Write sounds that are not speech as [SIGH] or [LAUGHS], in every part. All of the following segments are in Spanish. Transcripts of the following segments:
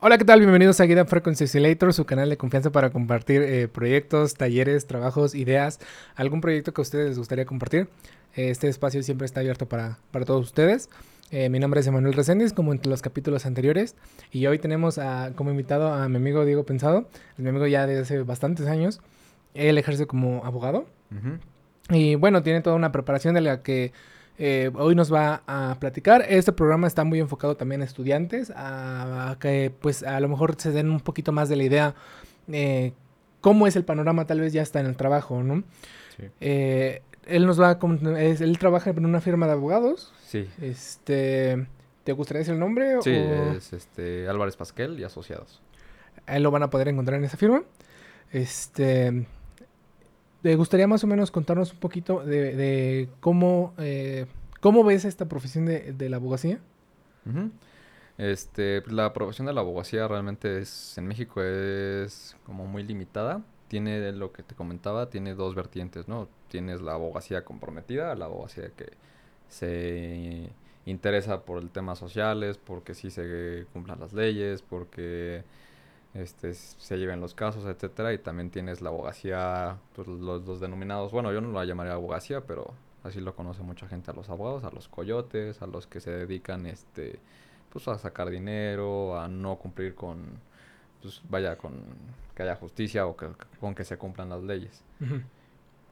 Hola, ¿qué tal? Bienvenidos a Guida Frequency Oscillator, su canal de confianza para compartir eh, proyectos, talleres, trabajos, ideas, algún proyecto que a ustedes les gustaría compartir. Este espacio siempre está abierto para, para todos ustedes. Eh, mi nombre es Emanuel Reséndiz, como en los capítulos anteriores, y hoy tenemos a, como invitado a mi amigo Diego Pensado, mi amigo ya desde hace bastantes años. Él ejerce como abogado. Y bueno, tiene toda una preparación de la que eh, hoy nos va a platicar. Este programa está muy enfocado también a estudiantes, a, que pues a lo mejor se den un poquito más de la idea eh, cómo es el panorama tal vez ya está en el trabajo, ¿no? Sí. Eh, él nos va a, él trabaja en una firma de abogados. Sí. Este, ¿te gustaría decir el nombre? Sí, es este Álvarez Pasquel y Asociados. Él lo van a poder encontrar en esa firma. Este, ¿Te gustaría más o menos contarnos un poquito de, cómo, eh, cómo ves esta profesión de, la abogacía? Este, la profesión de la abogacía realmente es, en México es como muy limitada. Tiene lo que te comentaba, tiene dos vertientes, ¿no? Tienes la abogacía comprometida, la abogacía que se interesa por el temas sociales, porque sí se cumplan las leyes, porque este, se lleven los casos, etcétera, y también tienes la abogacía, pues los, denominados, bueno, yo no la llamaría abogacía, pero así lo conoce mucha gente a los abogados, a los coyotes, a los que se dedican, este, pues a sacar dinero, a no cumplir con, pues vaya, con que haya justicia o que, con que se cumplan las leyes.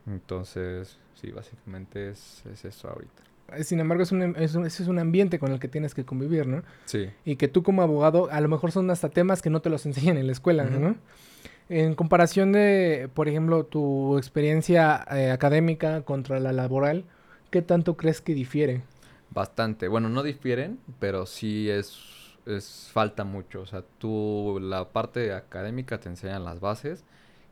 Entonces, sí, básicamente es, es eso ahorita. Sin embargo, es un, es, un, es un ambiente con el que tienes que convivir, ¿no? Sí. Y que tú como abogado, a lo mejor son hasta temas que no te los [LAUGHS] enseñan en la escuela, ¿no? En comparación de, por ejemplo, tu experiencia eh, académica contra la laboral, ¿qué tanto crees que difiere? Bastante. Bueno, no difieren, pero sí es, es falta mucho. O sea, tú, la parte académica te enseñan las bases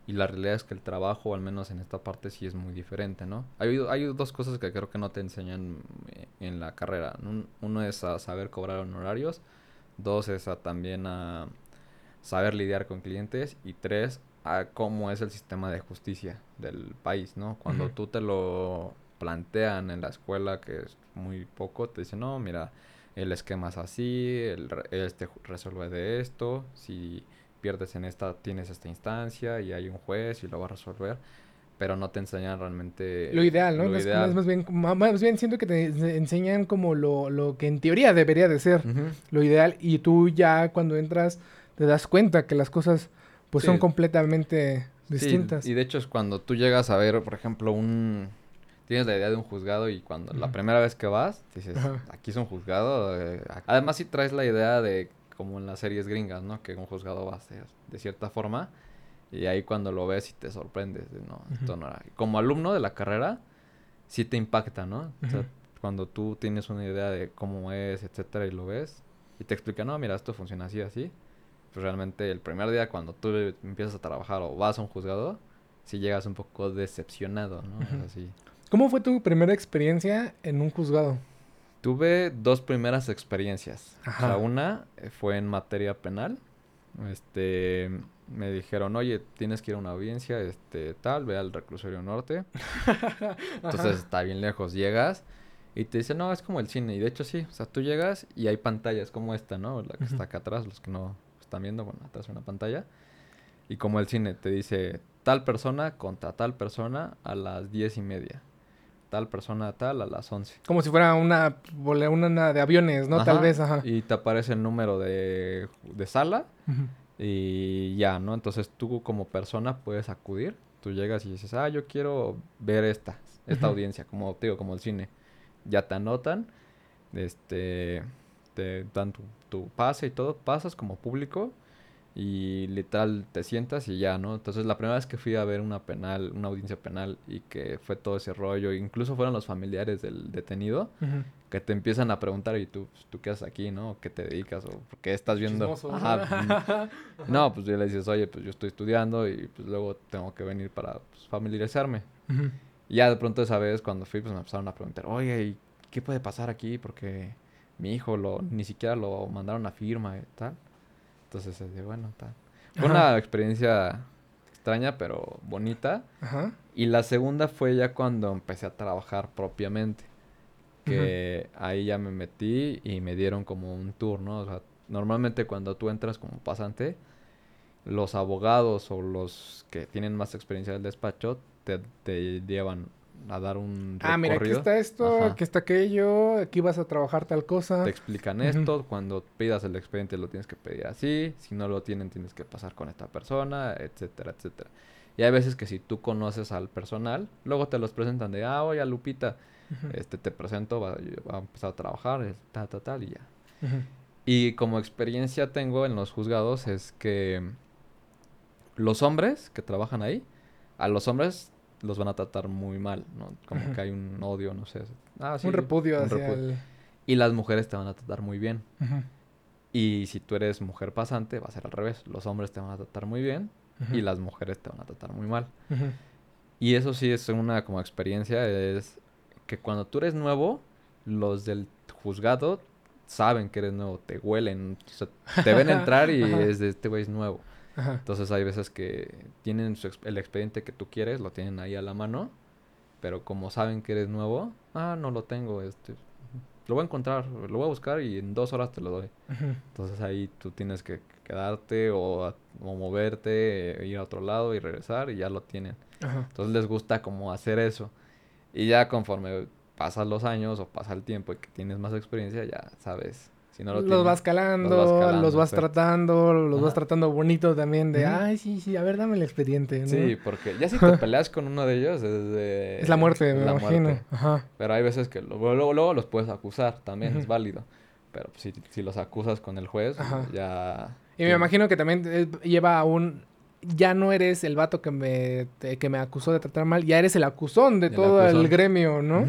y la realidad es que el trabajo, al menos en esta parte, sí es muy diferente, ¿no? Hay, hay dos cosas que creo que no te enseñan eh, en la carrera. Uno es a saber cobrar honorarios. Dos es a también a saber lidiar con clientes. Y tres, a cómo es el sistema de justicia del país, ¿no? Cuando tú te lo plantean en la escuela, que es muy poco, te dicen, no, mira, el esquema es así, el, este resuelve de esto, si pierdes en esta, tienes esta instancia y hay un juez y lo va a resolver, pero no te enseñan realmente... Lo ideal, ¿no? es, más, bien, más bien siento que te enseñan como lo, lo que en teoría debería de ser, lo ideal, y tú ya cuando entras te das cuenta que las cosas pues son completamente distintas. y de hecho es cuando tú llegas a ver, por ejemplo, un... Tienes la idea de un juzgado y cuando la primera vez que vas, dices, aquí es un juzgado. Eh, además si traes la idea de como en las series gringas, ¿no? Que un juzgado va a ser de cierta forma y ahí cuando lo ves y te sorprendes, no, esto no era. Como alumno de la carrera, sí te impacta, ¿no? O sea, cuando tú tienes una idea de cómo es, etcétera, y lo ves y te explica, no, mira, esto funciona así, así. Pues realmente el primer día cuando tú empiezas a trabajar o vas a un juzgado, sí llegas un poco decepcionado, ¿no? así. ¿Cómo fue tu primera experiencia en un juzgado? Tuve dos primeras experiencias. una eh, fue en materia penal. Este, me dijeron, oye, tienes que ir a una audiencia, este, tal, ve al reclusorio norte. [LAUGHS] Entonces está bien lejos, llegas y te dicen, no, es como el cine. Y de hecho sí, o sea, tú llegas y hay pantallas como esta, ¿no? La que está acá atrás, los que no están viendo, bueno, atrás una pantalla. Y como el cine te dice, tal persona contra tal persona a las diez y media tal persona tal a las 11. Como si fuera una, una de aviones, ¿no? Tal vez, ajá. Y te aparece el número de, de sala y ya, ¿no? Entonces tú como persona puedes acudir. Tú llegas y dices, ah, yo quiero ver esta, esta audiencia, como te digo, como el cine. Ya te anotan, este, te dan tu, tu pase y todo, pasas como público y literal te sientas y ya, ¿no? Entonces la primera vez que fui a ver una penal, una audiencia penal y que fue todo ese rollo, incluso fueron los familiares del detenido que te empiezan a preguntar y tú, tú qué haces aquí, ¿no? ¿Qué te dedicas? ¿O por qué estás viendo? Ajá, pues, [LAUGHS] no, pues yo le dices, oye, pues yo estoy estudiando y pues luego tengo que venir para pues, familiarizarme. Y ya de pronto esa vez cuando fui, pues me empezaron a preguntar, oye, ¿y qué puede pasar aquí? Porque mi hijo lo, ni siquiera lo mandaron a firma y tal. Entonces, bueno, está. Fue una experiencia extraña, pero bonita. Ajá. Y la segunda fue ya cuando empecé a trabajar propiamente. Que ahí ya me metí y me dieron como un tour, ¿no? O sea, normalmente cuando tú entras como pasante, los abogados o los que tienen más experiencia del despacho te, te llevan a dar un Ah, mira, aquí está esto, aquí está aquello, aquí vas a trabajar tal cosa. Te explican esto, cuando pidas el expediente lo tienes que pedir así, si no lo tienen tienes que pasar con esta persona, etcétera, etcétera. Y hay veces que si tú conoces al personal, luego te los presentan de, ah, oye, Lupita, este, te presento, va, a empezar a trabajar, tal, tal, tal, y ya. Y como experiencia tengo en los juzgados es que los hombres que trabajan ahí, a los hombres los van a tratar muy mal, ¿no? Como que hay un odio, no sé. Ah, un repudio hacia El... Y las mujeres te van a tratar muy bien. Y si tú eres mujer pasante, va a ser al revés. Los hombres te van a tratar muy bien y las mujeres te van a tratar muy mal. Y eso sí es una como experiencia, es que cuando tú eres nuevo, los del juzgado saben que eres nuevo, te huelen, te ven [LAUGHS] entrar y es de este güey es nuevo. Entonces hay veces que tienen el expediente que tú quieres, lo tienen ahí a la mano, pero como saben que eres nuevo, ah, no lo tengo, este, lo voy a encontrar, lo voy a buscar y en dos horas te lo doy. Entonces ahí tú tienes que quedarte o, moverte, e ir a otro lado y regresar y ya lo tienen. Entonces les gusta como hacer eso. Y ya conforme pasan los años o pasa el tiempo y que tienes más experiencia, ya sabes los, vas calando, los vas, tratando, los vas tratando bonito también de, ay, sí, sí, a ver, dame el expediente. Sí, porque ya si te [LAUGHS] peleas con uno de ellos es de... Es la muerte, me imagino. Ajá. Pero hay veces que luego, luego, los puedes acusar, también es válido. Pero si, si los acusas con el juez, ya... Y me imagino que también eh, lleva a un... Ya no eres el vato que me, que me acusó de tratar mal, ya eres el acusón de todo el gremio, ¿no?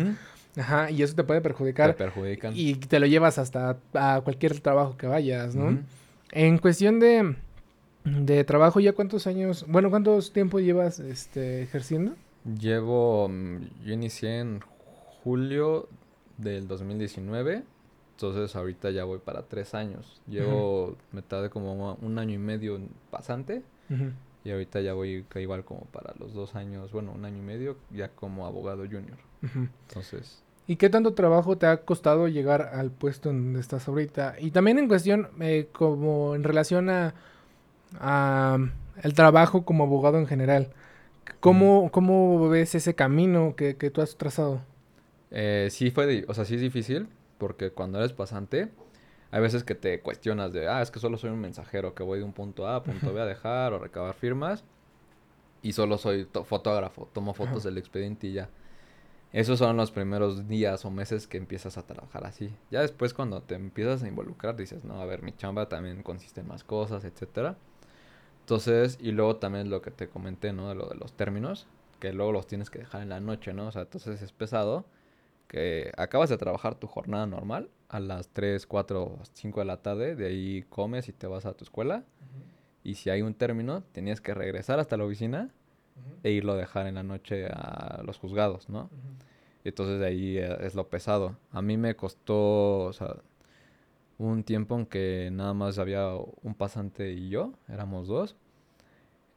Ajá, y eso te puede perjudicar. Te perjudican. Y te lo llevas hasta a cualquier trabajo que vayas, ¿no? En cuestión de, de trabajo, ¿ya cuántos años, bueno, cuántos tiempo llevas este, ejerciendo? Llevo, mm, yo inicié en julio del 2019, entonces ahorita ya voy para tres años. Llevo, me tardé como un año y medio pasante. Y ahorita ya voy igual como para los dos años, bueno, un año y medio, ya como abogado junior. Entonces, ¿Y qué tanto trabajo te ha costado llegar al puesto en donde estás ahorita? Y también en cuestión, eh, como en relación a, el trabajo como abogado en general. ¿Cómo, cómo ves ese camino que, tú has trazado? Eh, sí fue, o sea, sí es difícil, porque cuando eres pasante, hay veces que te cuestionas de, ah, es que solo soy un mensajero que voy de un punto A a punto B a dejar o recabar firmas, y solo soy fotógrafo, tomo fotos del expediente y ya. Esos son los primeros días o meses que empiezas a trabajar así. Ya después cuando te empiezas a involucrar dices, no, a ver, mi chamba también consiste en más cosas, etcétera. Entonces, y luego también lo que te comenté, ¿no? De lo de los términos, que luego los tienes que dejar en la noche, ¿no? O sea, entonces es pesado que acabas de trabajar tu jornada normal a las 3, 4, 5 de la tarde, de ahí comes y te vas a tu escuela. Y si hay un término, tenías que regresar hasta la oficina e irlo a dejar en la noche a los juzgados, ¿no? Entonces de ahí eh, es lo pesado. A mí me costó, o sea, un tiempo en que nada más había un pasante y yo, éramos dos.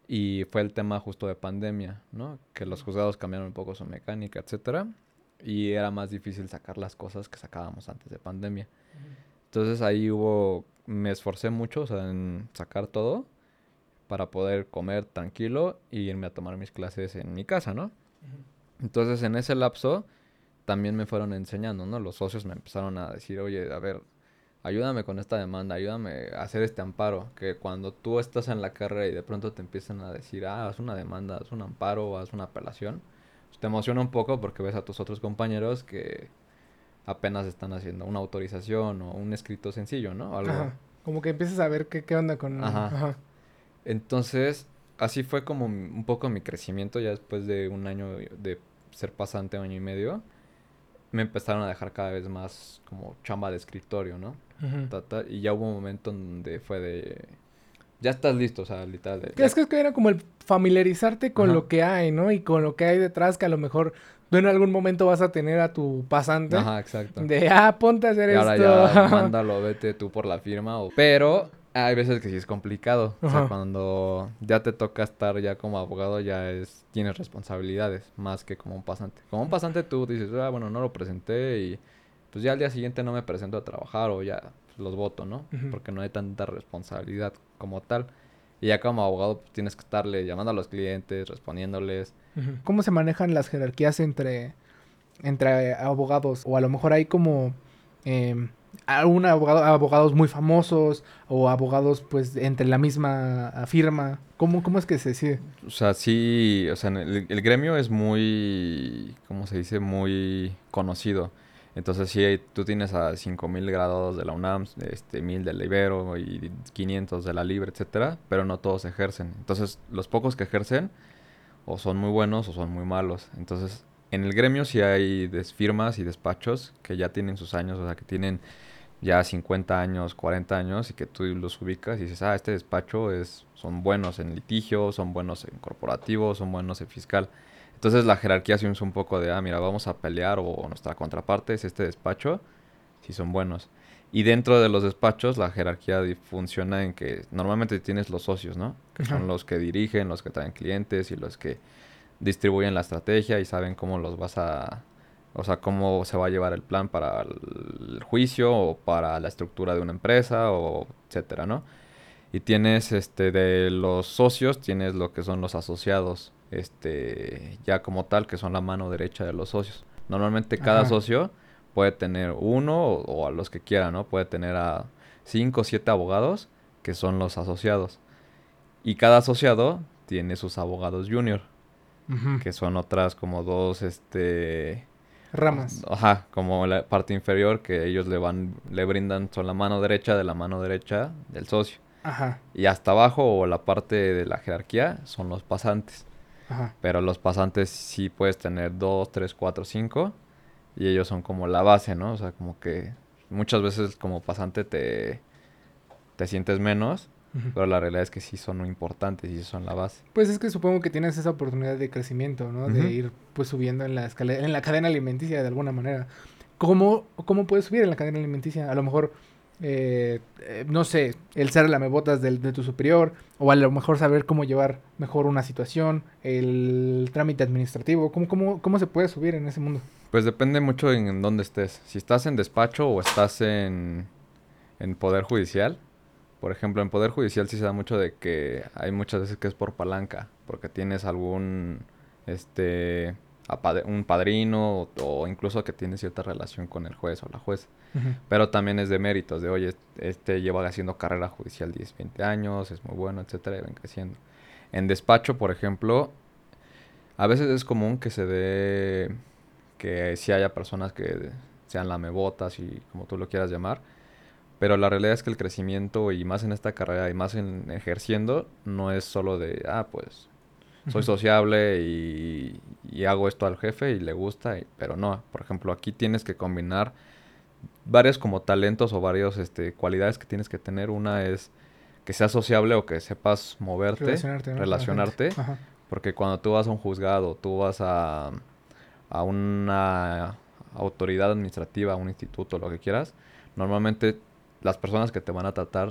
Y fue el tema justo de pandemia, ¿no? Que los juzgados cambiaron un poco su mecánica, etcétera. Y era más difícil sacar las cosas que sacábamos antes de pandemia. Entonces ahí hubo, me esforcé mucho, o sea, en sacar todo para poder comer tranquilo y irme a tomar mis clases en mi casa, ¿no? Entonces en ese lapso también me fueron enseñando, ¿no? Los socios me empezaron a decir, oye, a ver, ayúdame con esta demanda, ayúdame a hacer este amparo, que cuando tú estás en la carrera y de pronto te empiezan a decir, ah, haz una demanda, haz un amparo, haz una apelación, pues te emociona un poco porque ves a tus otros compañeros que apenas están haciendo una autorización o un escrito sencillo, ¿no? Algo. Como que empiezas a ver qué, qué onda con... Ajá. Entonces, así fue como un poco mi crecimiento ya después de un año de ser pasante, año y medio. Me empezaron a dejar cada vez más como chamba de escritorio, ¿no? y ya hubo un momento donde fue de... Ya estás listo, o sea, literal. De, es que era como el familiarizarte con lo que hay, ¿no? Y con lo que hay detrás que a lo mejor tú en algún momento vas a tener a tu pasante. Ajá, exacto. De, ah, ponte a hacer y esto. Ahora ya, [LAUGHS] mándalo, vete tú por la firma. O... Pero hay veces que sí es complicado. O sea, cuando ya te toca estar ya como abogado, ya es tienes responsabilidades más que como un pasante. Como un pasante tú dices, ah, bueno, no lo presenté y pues ya al día siguiente no me presento a trabajar o ya los voto, ¿no? Porque no hay tanta responsabilidad como tal. Y ya como abogado pues, tienes que estarle llamando a los clientes, respondiéndoles. ¿Cómo se manejan las jerarquías entre, entre abogados? O a lo mejor hay como eh, abogado, abogados muy famosos o abogados pues entre la misma firma. ¿Cómo, cómo es que se decide? O sea, sí, o sea, el, el gremio es muy, ¿cómo se dice? Muy conocido. Entonces, si tú tienes a 5000 graduados de la UNAM, este, 1000 del Ibero y 500 de la Libre, etcétera, pero no todos ejercen. Entonces, los pocos que ejercen o son muy buenos o son muy malos. Entonces, en el gremio sí hay firmas y despachos que ya tienen sus años, o sea, que tienen ya 50 años, 40 años y que tú los ubicas y dices, ah, este despacho es, son buenos en litigio, son buenos en corporativo, son buenos en fiscal. Entonces la jerarquía sí es un poco de, ah, mira, vamos a pelear o nuestra contraparte es este despacho, si son buenos. Y dentro de los despachos la jerarquía funciona en que normalmente tienes los socios, ¿no? Que son los que dirigen, los que traen clientes y los que distribuyen la estrategia y saben cómo los vas a... O sea, cómo se va a llevar el plan para el juicio o para la estructura de una empresa o etcétera, ¿no? Y tienes, este, de los socios, tienes lo que son los asociados este, ya como tal, que son la mano derecha de los socios. Normalmente cada socio puede tener uno o, a los que quiera, ¿no? Puede tener a cinco o siete abogados que son los asociados. Y cada asociado tiene sus abogados junior, que son otras como dos, este... Ramas. Ajá, como la parte inferior que ellos le van, le brindan, son la mano derecha de la mano derecha del socio. Ajá. Y hasta abajo o la parte de la jerarquía son los pasantes. Pero los pasantes sí puedes tener dos, tres, cuatro, cinco. Y ellos son como la base, ¿no? O sea, como que muchas veces como pasante te, te sientes menos. Pero la realidad es que sí son muy importantes y son la base. Pues es que supongo que tienes esa oportunidad de crecimiento, ¿no? De ir pues subiendo en la escalera, en la cadena alimenticia de alguna manera. ¿Cómo, ¿Cómo puedes subir en la cadena alimenticia? A lo mejor eh, eh, no sé, el ser la mebotas del, de tu superior, o a lo mejor saber cómo llevar mejor una situación, el trámite administrativo, ¿cómo, cómo, cómo se puede subir en ese mundo? Pues depende mucho en, dónde estés. Si estás en despacho o estás en, en poder judicial, por ejemplo, en poder judicial sí se da mucho de que hay muchas veces que es por palanca, porque tienes algún, este, un padrino o, incluso que tiene cierta relación con el juez o la juez. Pero también es de méritos, de oye, este lleva haciendo carrera judicial 10, 20 años, es muy bueno, etcétera, y ven creciendo. En despacho, por ejemplo, a veces es común que se dé que si haya personas que sean lamebotas y como tú lo quieras llamar, pero la realidad es que el crecimiento y más en esta carrera y más en ejerciendo no es solo de, ah, pues soy sociable y, hago esto al jefe y le gusta, pero no, por ejemplo, aquí tienes que combinar varios como talentos o varias este, cualidades que tienes que tener. Una es que seas sociable o que sepas moverte, relacionarte, relacionarte porque cuando tú vas a un juzgado, tú vas a, a una autoridad administrativa, a un instituto, lo que quieras, normalmente las personas que te van a tratar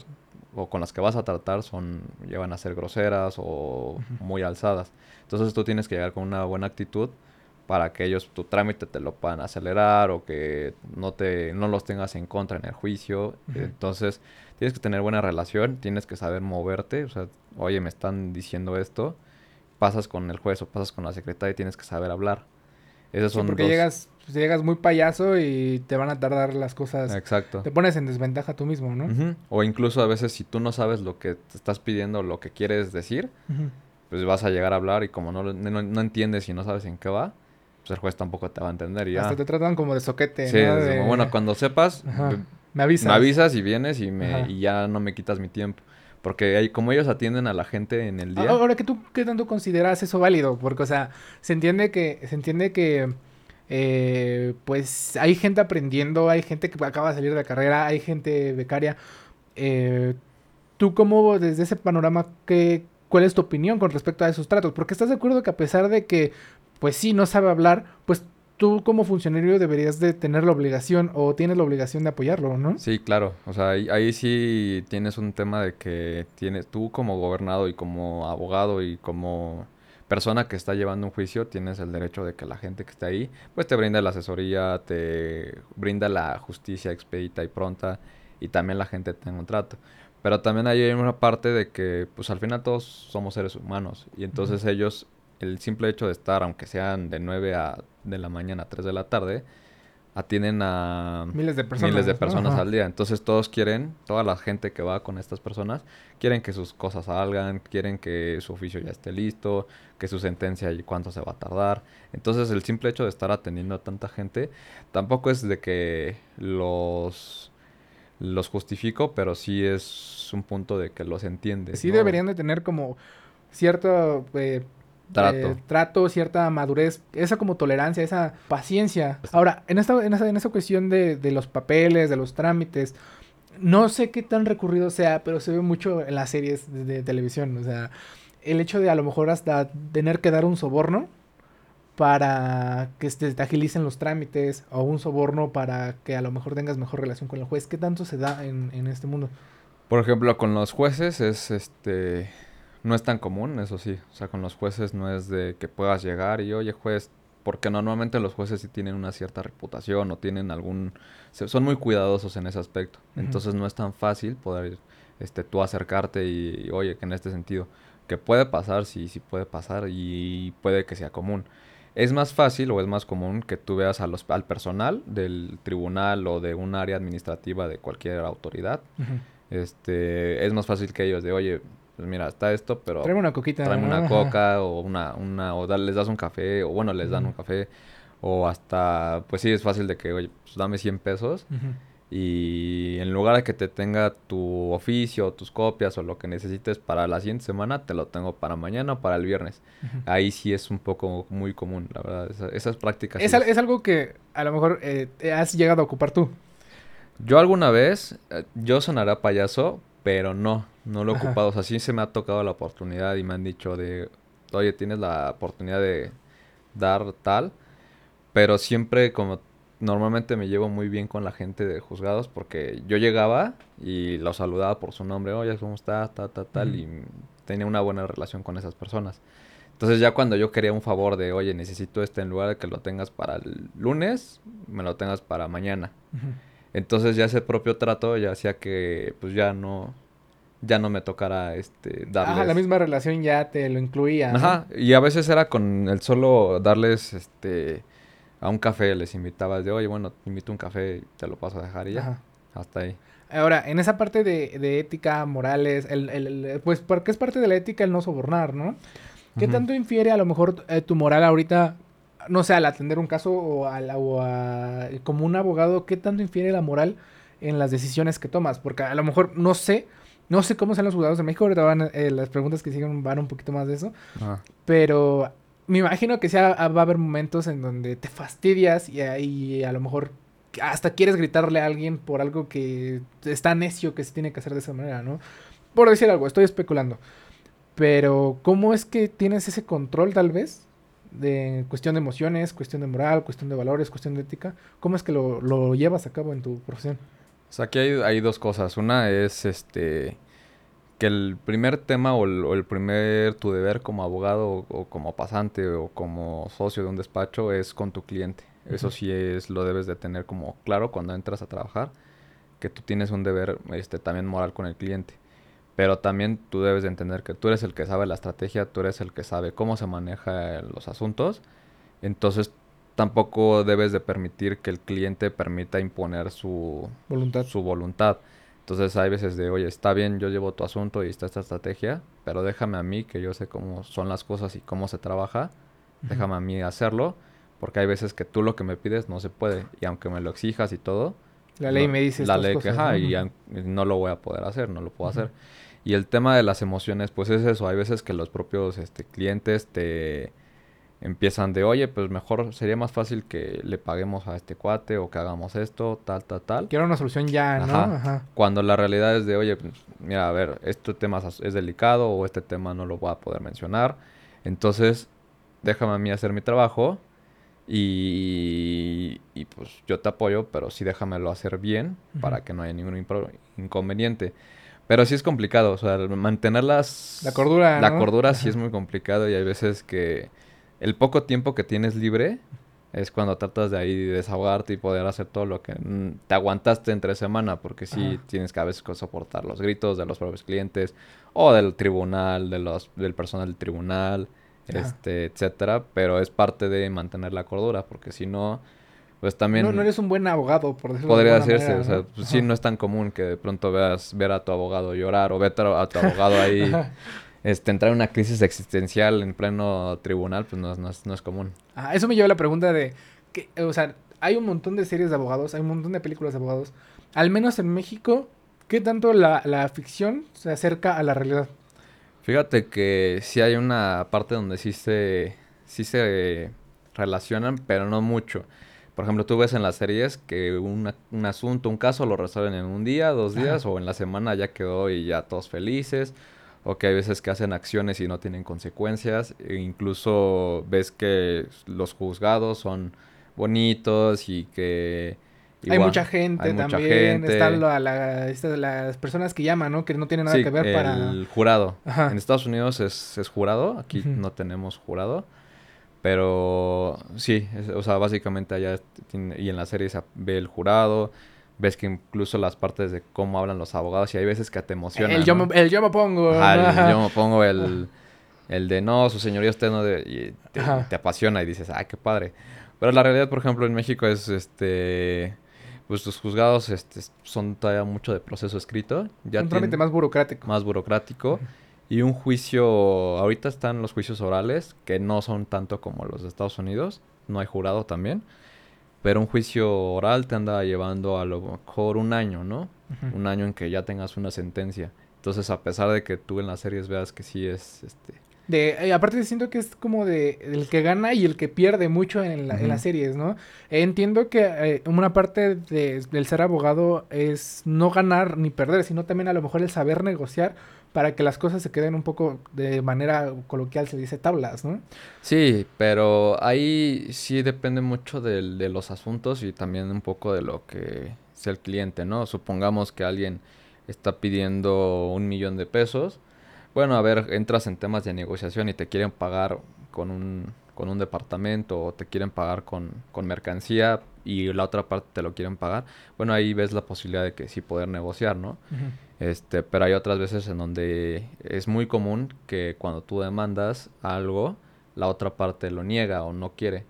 o con las que vas a tratar son llevan a ser groseras o muy alzadas. Entonces tú tienes que llegar con una buena actitud para que ellos tu trámite te lo puedan acelerar o que no te no los tengas en contra en el juicio. Entonces, tienes que tener buena relación, tienes que saber moverte, o sea, oye, me están diciendo esto, pasas con el juez o pasas con la secretaria y tienes que saber hablar. Esos son porque llegas pues, llegas muy payaso y te van a tardar las cosas. Exacto. Te pones en desventaja tú mismo, ¿no? O incluso a veces si tú no sabes lo que te estás pidiendo, lo que quieres decir, pues vas a llegar a hablar y como no, no, entiendes y no sabes en qué va, pues el juez tampoco te va a entender. Y ya. Hasta te tratan como de soquete. Sí, bueno, [LAUGHS] cuando sepas, me avisas. Me avisas y vienes y, me, y ya no me quitas mi tiempo. Porque hay, como ellos atienden a la gente en el día. Ahora, ¿qué tú qué tanto consideras eso válido? Porque, o sea, se entiende que, se entiende que eh, pues hay gente aprendiendo, hay gente que acaba de salir de la carrera, hay gente becaria. Eh, ¿Tú cómo, desde ese panorama, qué, cuál es tu opinión con respecto a esos tratos? Porque estás de acuerdo que a pesar de que, pues sí, no sabe hablar, pues tú como funcionario deberías de tener la obligación o tienes la obligación de apoyarlo, ¿no? Sí, claro. O sea, ahí, ahí, sí tienes un tema de que tienes tú como gobernado y como abogado y como persona que está llevando un juicio, tienes el derecho de que la gente que está ahí, pues te brinda la asesoría, te brinda la justicia expedita y pronta y también la gente tenga un trato. Pero también hay una parte de que, pues al final todos somos seres humanos. Y entonces ellos, el simple hecho de estar, aunque sean de 9 a, de la mañana a 3 de la tarde, atienden a miles de personas, miles de personas al día. Entonces todos quieren, toda la gente que va con estas personas, quieren que sus cosas salgan, quieren que su oficio ya esté listo, que su sentencia y cuánto se va a tardar. Entonces el simple hecho de estar atendiendo a tanta gente tampoco es de que los los justifico, pero sí es un punto de que los entiende. Sí deberían de tener como cierto eh, trato. Eh, trato, cierta madurez, esa como tolerancia, esa paciencia. Ahora, en esta, en esa, en esa cuestión de, de los papeles, de los trámites, no sé qué tan recurrido sea, pero se ve mucho en las series de, televisión. O sea, el hecho de a lo mejor hasta tener que dar un soborno para que te, te, agilicen los trámites o un soborno para que a lo mejor tengas mejor relación con el juez. ¿Qué tanto se da en, en este mundo? Por ejemplo, con los jueces es este no es tan común, eso sí. O sea, con los jueces no es de que puedas llegar y, oye, juez, porque normalmente los jueces sí tienen una cierta reputación o tienen algún... Son muy cuidadosos en ese aspecto. Entonces no es tan fácil poder este, tú acercarte y, oye, que en este sentido, que puede pasar, sí, sí puede pasar y puede que sea común. Es más fácil o es más común que tú veas a los, al personal del tribunal o de un área administrativa de cualquier autoridad. este, es más fácil que ellos de, oye, pues mira, está esto, pero... Tráeme una coquita. Tráeme una [LAUGHS] coca o una, una, o les das un café, o bueno, les dan un café, o hasta, pues sí, es fácil de que, oye, pues dame 100 pesos. Y en lugar de que te tenga tu oficio, tus copias o lo que necesites para la siguiente semana, te lo tengo para mañana o para el viernes. Ahí sí es un poco muy común, la verdad. esas prácticas. Es, es, algo que a lo mejor eh, has llegado a ocupar tú. Yo alguna vez, eh, yo sonará payaso, pero no, no lo he ocupado. O sea, sí se me ha tocado la oportunidad y me han dicho de, oye, tienes la oportunidad de dar tal, pero siempre como normalmente me llevo muy bien con la gente de juzgados porque yo llegaba y los saludaba por su nombre, oye, ¿cómo estás? Ta, ta, tal, y tenía una buena relación con esas personas. Entonces ya cuando yo quería un favor de, oye, necesito este en lugar de que lo tengas para el lunes, me lo tengas para mañana. Entonces ya ese propio trato ya hacía que pues ya no ya no me tocara este darles. Ajá, la misma relación ya te lo incluía. Ajá, y a veces era con el solo darles este a un café les invitaba de, "Oye, bueno, te invito a un café, te lo paso a dejar y ya." Hasta ahí. Ahora, en esa parte de, de ética, morales, el, el, pues porque es parte de la ética el no sobornar, ¿no? ¿Qué tanto infiere a lo mejor eh, tu moral ahorita no sé, al atender un caso o, a, como un abogado, ¿qué tanto infiere la moral en las decisiones que tomas? Porque a lo mejor no sé, no sé cómo sean los juzgados de México, ahorita van, eh, las preguntas que siguen van un poquito más de eso, pero me imagino que sea, va a haber momentos en donde te fastidias y, y a lo mejor hasta quieres gritarle a alguien por algo que está necio que se tiene que hacer de esa manera, ¿no? Por decir algo, estoy especulando. Pero, ¿cómo es que tienes ese control tal vez de cuestión de emociones, cuestión de moral, cuestión de valores, cuestión de ética, ¿cómo es que lo, lo llevas a cabo en tu profesión? O sea, aquí hay, hay dos cosas. Una es este que el primer tema o el, primer tu deber como abogado o, como pasante o como socio de un despacho es con tu cliente. Eso sí es lo debes de tener como claro cuando entras a trabajar que tú tienes un deber este también moral con el cliente. Pero también tú debes de entender que tú eres el que sabe la estrategia, tú eres el que sabe cómo se maneja los asuntos. Entonces tampoco debes de permitir que el cliente permita imponer su voluntad. Su voluntad. Entonces hay veces de, oye, está bien, yo llevo tu asunto y está esta estrategia, pero déjame a mí que yo sé cómo son las cosas y cómo se trabaja. Déjame a mí hacerlo, porque hay veces que tú lo que me pides no se puede. Y aunque me lo exijas y todo, la ley me dice La ley que, ajá, y no lo voy a poder hacer, no lo puedo hacer. Y el tema de las emociones, pues es eso. Hay veces que los propios este, clientes te empiezan de, oye, pues mejor sería más fácil que le paguemos a este cuate o que hagamos esto, tal, tal, tal. Quiero una solución ya, ¿no? Ajá. Cuando la realidad es de, oye, pues, mira, a ver, este tema es delicado o este tema no lo voy a poder mencionar. Entonces, déjame a mí hacer mi trabajo y, y pues yo te apoyo, pero sí déjamelo hacer bien para que no haya ningún inconveniente. Pero sí es complicado, o sea, mantener las... La cordura, La cordura sí es muy complicado y hay veces que el poco tiempo que tienes libre es cuando tratas de ahí desahogarte y poder hacer todo lo que te aguantaste entre semana, porque sí tienes que a veces soportar los gritos de los propios clientes o del tribunal, de los, del personal del tribunal, este, etcétera, pero es parte de mantener la cordura, porque si no, pues también... No, no eres un buen abogado, por decirlo Podría de decirse, o sea, pues sí, no es tan común que de pronto veas ver a tu abogado llorar o ver a tu abogado ahí [LAUGHS] este, entrar en una crisis existencial en pleno tribunal, pues no, no, es, no es común. Ah, eso me lleva a la pregunta de, que, o sea, hay un montón de series de abogados, hay un montón de películas de abogados. Al menos en México, ¿qué tanto la, la ficción se acerca a la realidad? Fíjate que sí hay una parte donde sí se, sí se relacionan, pero no mucho. Por ejemplo, tú ves en las series que un asunto, un caso lo resuelven en un día, dos días o en la semana ya quedó y ya todos felices o que hay veces que hacen acciones y no tienen consecuencias. E incluso ves que los juzgados son bonitos y que... hay mucha gente también, están las personas que llaman, ¿no? Que no tienen nada que ver para... el jurado. En Estados Unidos es, es jurado, aquí no tenemos jurado. Pero sí, o sea, básicamente allá y en la serie se ve el jurado, ves que incluso las partes de cómo hablan los abogados y hay veces que te emocionan. El, yo, me, el yo me pongo. el yo me pongo, el, el de no, su señoría usted no de, y te, apasiona y dices, ay, qué padre. Pero la realidad, por ejemplo, en México es este pues los juzgados este, son todavía mucho de proceso escrito. Ya un trámite más burocrático. Más burocrático. Y un juicio, ahorita están los juicios orales, que no son tanto como los de Estados Unidos. No hay jurado también. Pero un juicio oral te anda llevando a lo mejor un año, ¿no? Un año en que ya tengas una sentencia. Entonces, a pesar de que tú en las series veas que sí es, este... De, eh, aparte siento que es como de el que gana y el que pierde mucho en, las series, ¿no? entiendo que eh, una parte del ser abogado es no ganar ni perder, sino también a lo mejor el saber negociar para que las cosas se queden un poco de manera coloquial, se dice tablas, ¿no? Sí, pero ahí sí depende mucho de, de los asuntos y también un poco de lo que sea el cliente, ¿no? Supongamos que alguien está pidiendo un millón de pesos. Bueno, a ver, entras en temas de negociación y te quieren pagar con un, con un departamento o te quieren pagar con, con mercancía y la otra parte te lo quieren pagar. Bueno, ahí ves la posibilidad de que sí poder negociar, ¿no? Este, pero hay otras veces en donde es muy común que cuando tú demandas algo, la otra parte lo niega o no quiere.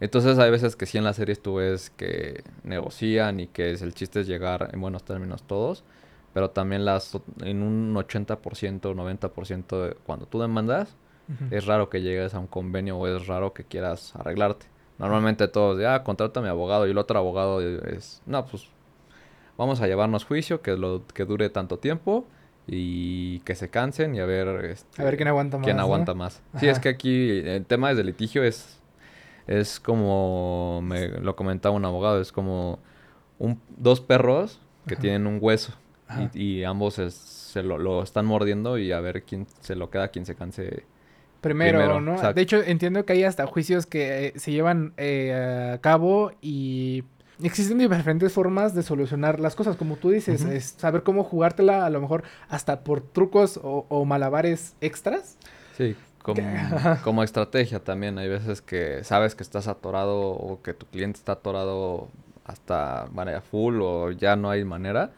Entonces hay veces que sí en las series tú ves que negocian y que es, el chiste es llegar en buenos términos todos, pero también las en un 80%, 90% de, cuando tú demandas, es raro que llegues a un convenio o es raro que quieras arreglarte. Normalmente todos, de, ah, contrata a mi abogado y el otro abogado es, no, pues vamos a llevarnos juicio, que, lo, que dure tanto tiempo y que se cansen y a ver... Este, a ver quién aguanta más. Quién aguanta más. Sí, es que aquí el tema de litigio es, es como, me lo comentaba un abogado, es como un, dos perros que tienen un hueso y, ambos se lo, están mordiendo y a ver quién se lo queda, quién se canse. Primero, ¿no? De hecho, entiendo que hay hasta juicios que eh, se llevan eh, a cabo y existen diferentes formas de solucionar las cosas, como tú dices, es saber cómo jugártela, a lo mejor hasta por trucos o, malabares extras. Sí, como, [LAUGHS] como, estrategia también. Hay veces que sabes que estás atorado o que tu cliente está atorado hasta manera full o ya no hay manera.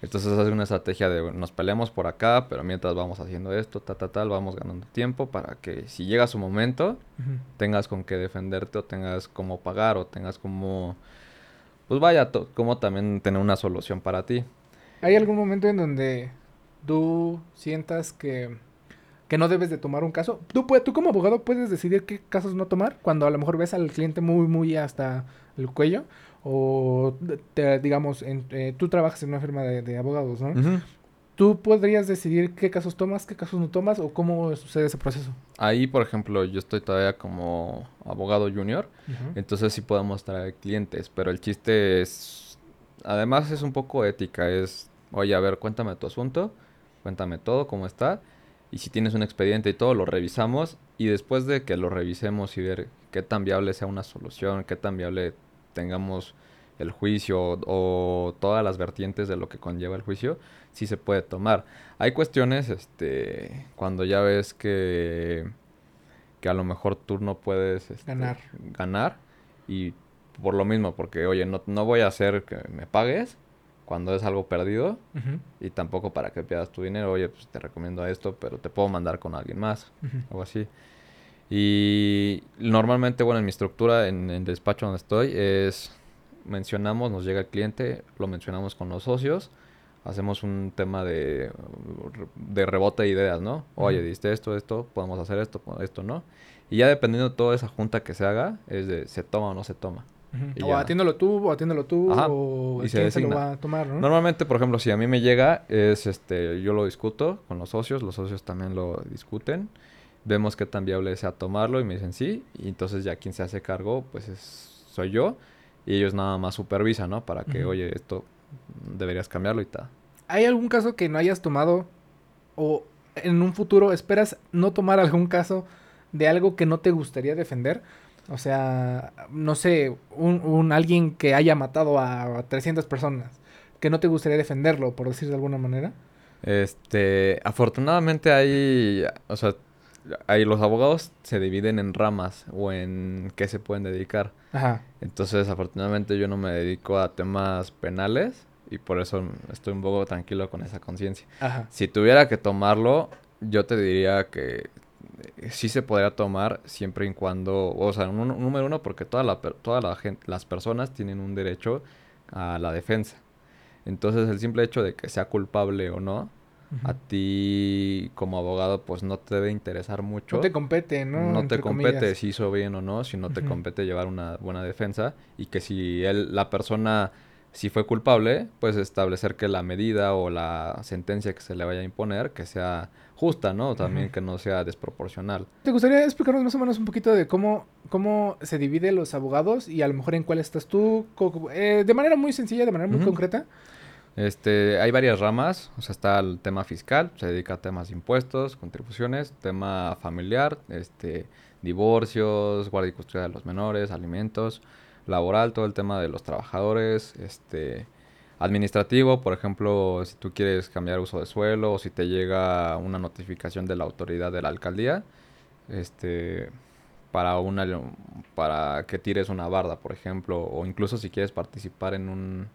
Entonces hace una estrategia de nos peleamos por acá, pero mientras vamos haciendo esto, ta, ta, tal, vamos ganando tiempo para que si llega su momento, tengas con qué defenderte o tengas cómo pagar o tengas como pues vaya, como también tener una solución para ti. ¿Hay algún momento en donde tú sientas que, que no debes de tomar un caso? ¿Tú, tú como abogado puedes decidir qué casos no tomar cuando a lo mejor ves al cliente muy, muy hasta el cuello? O, te, digamos, en, eh, tú trabajas en una firma de, abogados, ¿no? ¿Tú podrías decidir qué casos tomas, qué casos no tomas o cómo sucede ese proceso? Ahí, por ejemplo, yo estoy todavía como abogado junior, entonces sí podemos traer clientes, pero el chiste es, además es un poco ética, es, oye, a ver, cuéntame tu asunto, cuéntame todo, cómo está, y si tienes un expediente y todo, lo revisamos, y después de que lo revisemos y ver qué tan viable sea una solución, qué tan viable tengamos el juicio o todas las vertientes de lo que conlleva el juicio, sí se puede tomar. Hay cuestiones, este, cuando ya ves que, que a lo mejor tú no puedes este, ganar. ganar, Y por lo mismo, porque, oye, no, no voy a hacer que me pagues cuando es algo perdido y tampoco para que pierdas tu dinero, oye, pues te recomiendo esto, pero te puedo mandar con alguien más, algo así. Y normalmente, bueno, en mi estructura, en, el despacho donde estoy, es mencionamos, nos llega el cliente, lo mencionamos con los socios, hacemos un tema de, de rebote de ideas, ¿no? Oye, diste esto, esto, podemos hacer esto, esto, ¿no? Y ya dependiendo de toda esa junta que se haga, es de se toma o no se toma. O atiéndolo tú, o atiéndolo tú, o y se, lo va a tomar, ¿no? Normalmente, por ejemplo, si a mí me llega, es este, yo lo discuto con los socios, los socios también lo discuten, vemos qué tan viable sea tomarlo y me dicen sí, y entonces ya quien se hace cargo, pues es, soy yo, y ellos nada más supervisan, ¿no? Para que, oye, esto deberías cambiarlo y tal. ¿Hay algún caso que no hayas tomado o en un futuro esperas no tomar algún caso de algo que no te gustaría defender? O sea, no sé, un, un alguien que haya matado a 300 personas, que no te gustaría defenderlo, por decir de alguna manera. Este, afortunadamente hay, o sea, hay los abogados se dividen en ramas o en qué se pueden dedicar. Ajá. Entonces, afortunadamente yo no me dedico a temas penales y por eso estoy un poco tranquilo con esa conciencia. Si tuviera que tomarlo, yo te diría que eh, sí se podría tomar siempre y cuando, o sea, número uno, porque toda la, toda la gente, las personas tienen un derecho a la defensa. Entonces el simple hecho de que sea culpable o no, a ti como abogado pues no te debe interesar mucho. No te compete, ¿no? No te compete si hizo bien o no, si no te compete llevar una buena defensa y que si él, la persona si fue culpable, pues establecer que la medida o la sentencia que se le vaya a imponer, que sea justa, ¿no? También que no sea desproporcional. ¿Te gustaría explicarnos más o menos un poquito de cómo, cómo se divide los abogados y a lo mejor en cuál estás tú? Eh, de manera muy sencilla, de manera muy concreta. Este, hay varias ramas, o sea, está el tema fiscal, se dedica a temas de impuestos, contribuciones, tema familiar, este, divorcios, guardia y custodia de los menores, alimentos, laboral, todo el tema de los trabajadores, este, administrativo, por ejemplo, si tú quieres cambiar uso de suelo o si te llega una notificación de la autoridad de la alcaldía, este, para una para que tires una barda, por ejemplo, o incluso si quieres participar en un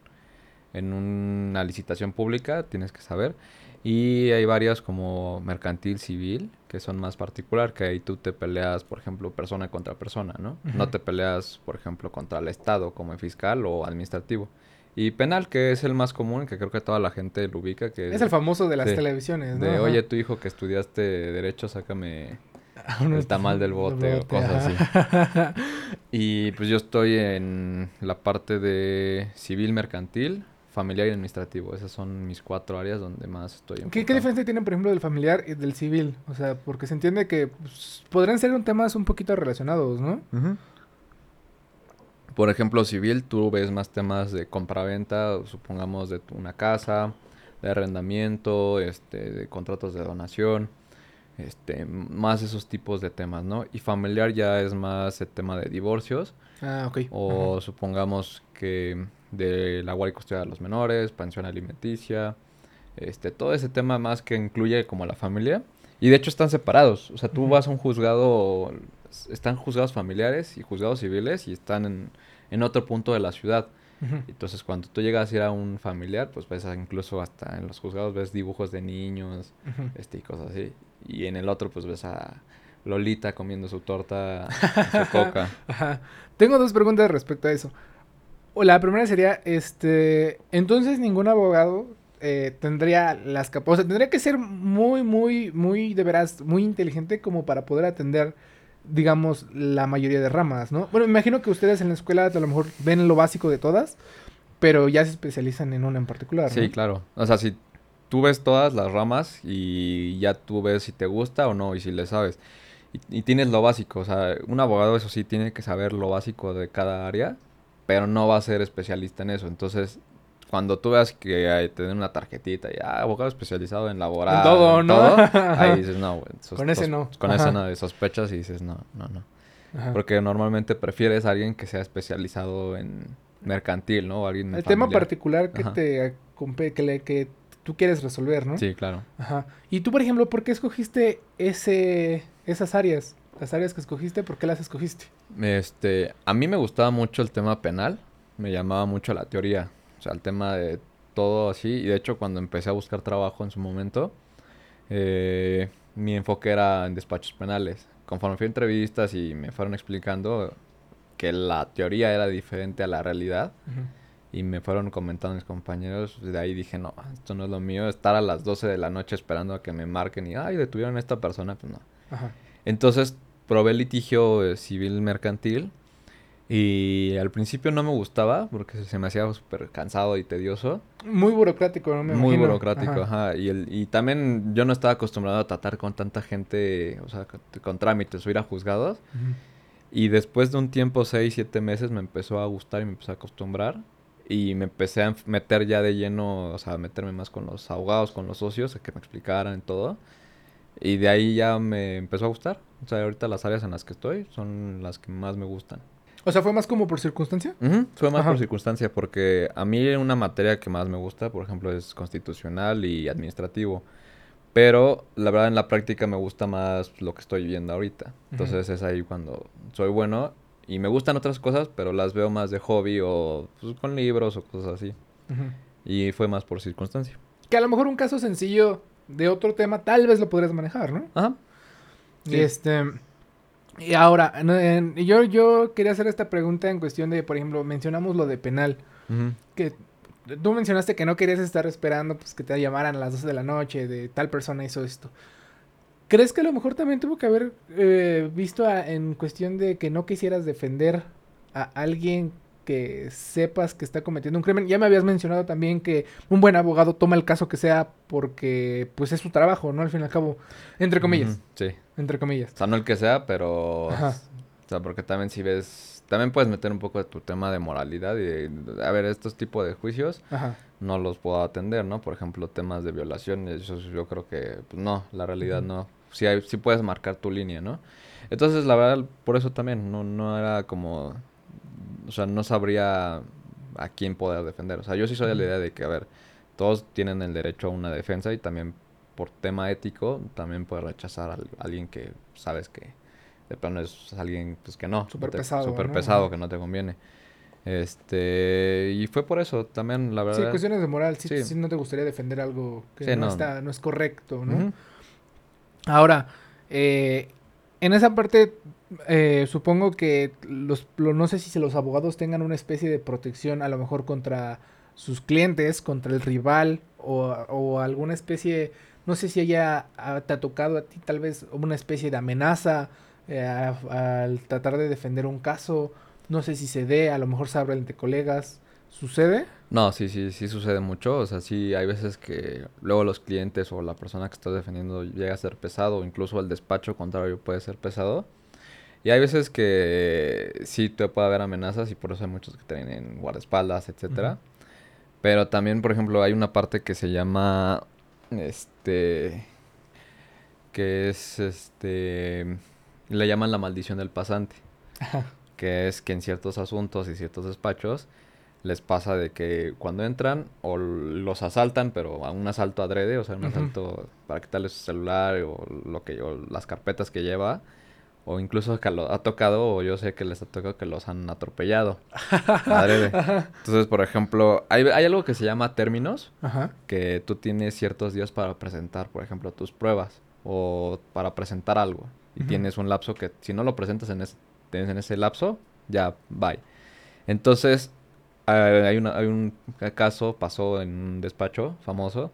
en una licitación pública, tienes que saber. Y hay varias como mercantil, civil, que son más particular, que ahí tú te peleas, por ejemplo, persona contra persona, ¿no? No te peleas, por ejemplo, contra el Estado como en fiscal o administrativo. Y penal, que es el más común, que creo que toda la gente lo ubica. que Es el famoso de las televisiones, ¿no? De, oye, tu hijo que estudiaste Derecho, sácame [LAUGHS] el tamal del bote, o cosas así. y pues yo estoy en la parte de civil mercantil, familiar y administrativo. Esas son mis cuatro áreas donde más estoy. ¿Qué, ¿Qué, diferencia tiene, por ejemplo, del familiar y del civil? O sea, porque se entiende que pues, podrían ser un temas un poquito relacionados, ¿no? Por ejemplo, civil, tú ves más temas de compra-venta, supongamos de una casa, de arrendamiento, este, de contratos de donación, este, más esos tipos de temas, ¿no? Y familiar ya es más el tema de divorcios. Ah, ok. O supongamos que de la guardia y custodia de los menores, pensión alimenticia, este, todo ese tema más que incluye como la familia. Y de hecho están separados. O sea, tú vas a un juzgado están juzgados familiares y juzgados civiles y están en, otro punto de la ciudad. Entonces, cuando tú llegas a ir a un familiar, pues ves incluso hasta en los juzgados ves dibujos de niños este, y cosas así. Y en el otro, pues ves a Lolita comiendo su torta, su coca. [LAUGHS] Tengo dos preguntas respecto a eso. La primera sería, este, entonces ningún abogado eh, tendría las capacidades, o sea, tendría que ser muy, muy, muy, de veras, muy inteligente como para poder atender digamos, la mayoría de ramas, ¿no? Bueno, me imagino que ustedes en la escuela a lo mejor ven lo básico de todas, pero ya se especializan en una en particular. ¿no? Sí, claro. O sea, si tú ves todas las ramas y ya tú ves si te gusta o no y si le sabes. Y, y tienes lo básico, o sea, un abogado eso sí tiene que saber lo básico de cada área, pero no va a ser especialista en eso. Entonces, cuando tú veas que hay, te den una tarjetita y ah, abogado especializado en laboral. En todo, ¿no? ahí [LAUGHS] dices, no, güey. Con ese no. Con ese no, sospechas y dices, no, no, no. Porque normalmente prefieres a alguien que sea especializado en mercantil, ¿no? O alguien El tema particular que te que, le, que tú quieres resolver, ¿no? Sí, claro. Ajá. Y tú, por ejemplo, ¿por qué escogiste ese, esas áreas? Las áreas que escogiste, ¿por qué las escogiste? Este, a mí me gustaba mucho el tema penal, me llamaba mucho la teoría, o sea, el tema de todo así, y de hecho cuando empecé a buscar trabajo en su momento, eh, mi enfoque era en despachos penales. Conforme fui a entrevistas y me fueron explicando que la teoría era diferente a la realidad, y me fueron comentando mis compañeros, de ahí dije, no, esto no es lo mío, estar a las 12 de la noche esperando a que me marquen y, ay, detuvieron a esta persona, pues no. Entonces probé litigio eh, civil mercantil y al principio no me gustaba porque se me hacía súper cansado y tedioso. Muy burocrático, ¿no? Me Muy burocrático, ajá. Y, el, y también yo no estaba acostumbrado a tratar con tanta gente, o sea, con, trámites o ir a juzgados. Y después de un tiempo, seis, siete meses, me empezó a gustar y me empecé a acostumbrar. Y me empecé a meter ya de lleno, o sea, a meterme más con los abogados, con los socios, a que me explicaran todo. Y de ahí ya me empezó a gustar. O sea, ahorita las áreas en las que estoy son las que más me gustan. O sea, ¿fue más como por circunstancia? Fue más por circunstancia, porque a mí una materia que más me gusta, por ejemplo, es constitucional y administrativo. Pero la verdad en la práctica me gusta más lo que estoy viendo ahorita. Entonces es ahí cuando soy bueno y me gustan otras cosas, pero las veo más de hobby o pues, con libros o cosas así. Y fue más por circunstancia. Que a lo mejor un caso sencillo de otro tema tal vez lo podrías manejar, ¿no? Ajá. Este... Y ahora, yo, yo quería hacer esta pregunta en cuestión de, por ejemplo, mencionamos lo de penal. Que tú mencionaste que no querías estar esperando pues que te llamaran a las 12 de la noche de tal persona hizo esto. ¿Crees que a lo mejor también tuvo que haber eh, visto en cuestión de que no quisieras defender a alguien que sepas que está cometiendo un crimen? Ya me habías mencionado también que un buen abogado toma el caso que sea porque pues es su trabajo, ¿no? Al fin y al cabo, entre comillas. sí. Entre comillas. O sea, no el que sea, pero... O sea, porque también si ves... También puedes meter un poco de tu tema de moralidad y a ver, estos tipos de juicios no los puedo atender, ¿no? Por ejemplo, temas de violaciones, yo, yo creo que pues, no, la realidad no si, hay, si puedes marcar tu línea, ¿no? Entonces, la verdad, por eso también, no, no era como, o sea, no sabría a quién poder defender. O sea, yo sí soy de la idea de que, a ver, todos tienen el derecho a una defensa y también por tema ético, también puedes rechazar a, alguien que sabes que de plano es alguien pues que no. Súper pesado. Súper pesado, que no te conviene. Este, y fue por eso también, la verdad. Sí, cuestiones de moral, sí, sí. no te gustaría defender algo que no, Está, no es correcto, ¿no? Ahora, eh, en esa parte, eh, supongo que los, no sé si los abogados tengan una especie de protección a lo mejor contra sus clientes, contra el rival o, alguna especie, no sé si haya te ha tocado a ti tal vez una especie de amenaza eh, al tratar de defender un caso, no sé si se dé, a lo mejor se abre entre colegas. ¿Sucede? No, sí, sí, sí sucede mucho. O sea, sí hay veces que luego los clientes o la persona que está defendiendo llega a ser pesado, o incluso el despacho contrario puede ser pesado. Y hay veces que sí te puede haber amenazas y por eso hay muchos que tienen guardaespaldas, etcétera. Pero también, por ejemplo, hay una parte que se llama este que es este le llaman la maldición del pasante. Que es que en ciertos asuntos y ciertos despachos les pasa de que cuando entran o los asaltan, pero a un asalto adrede, o sea, un asalto para quitarles su celular o lo que o las carpetas que lleva, o incluso que lo ha tocado o yo sé que les ha tocado que los han atropellado. [LAUGHS] adrede. Entonces, por ejemplo, hay, hay, algo que se llama términos, que tú tienes ciertos días para presentar, por ejemplo, tus pruebas o para presentar algo. Y tienes un lapso que si no lo presentas en ese, en ese lapso, ya bye. Entonces, hay, una, hay un caso, pasó en un despacho famoso,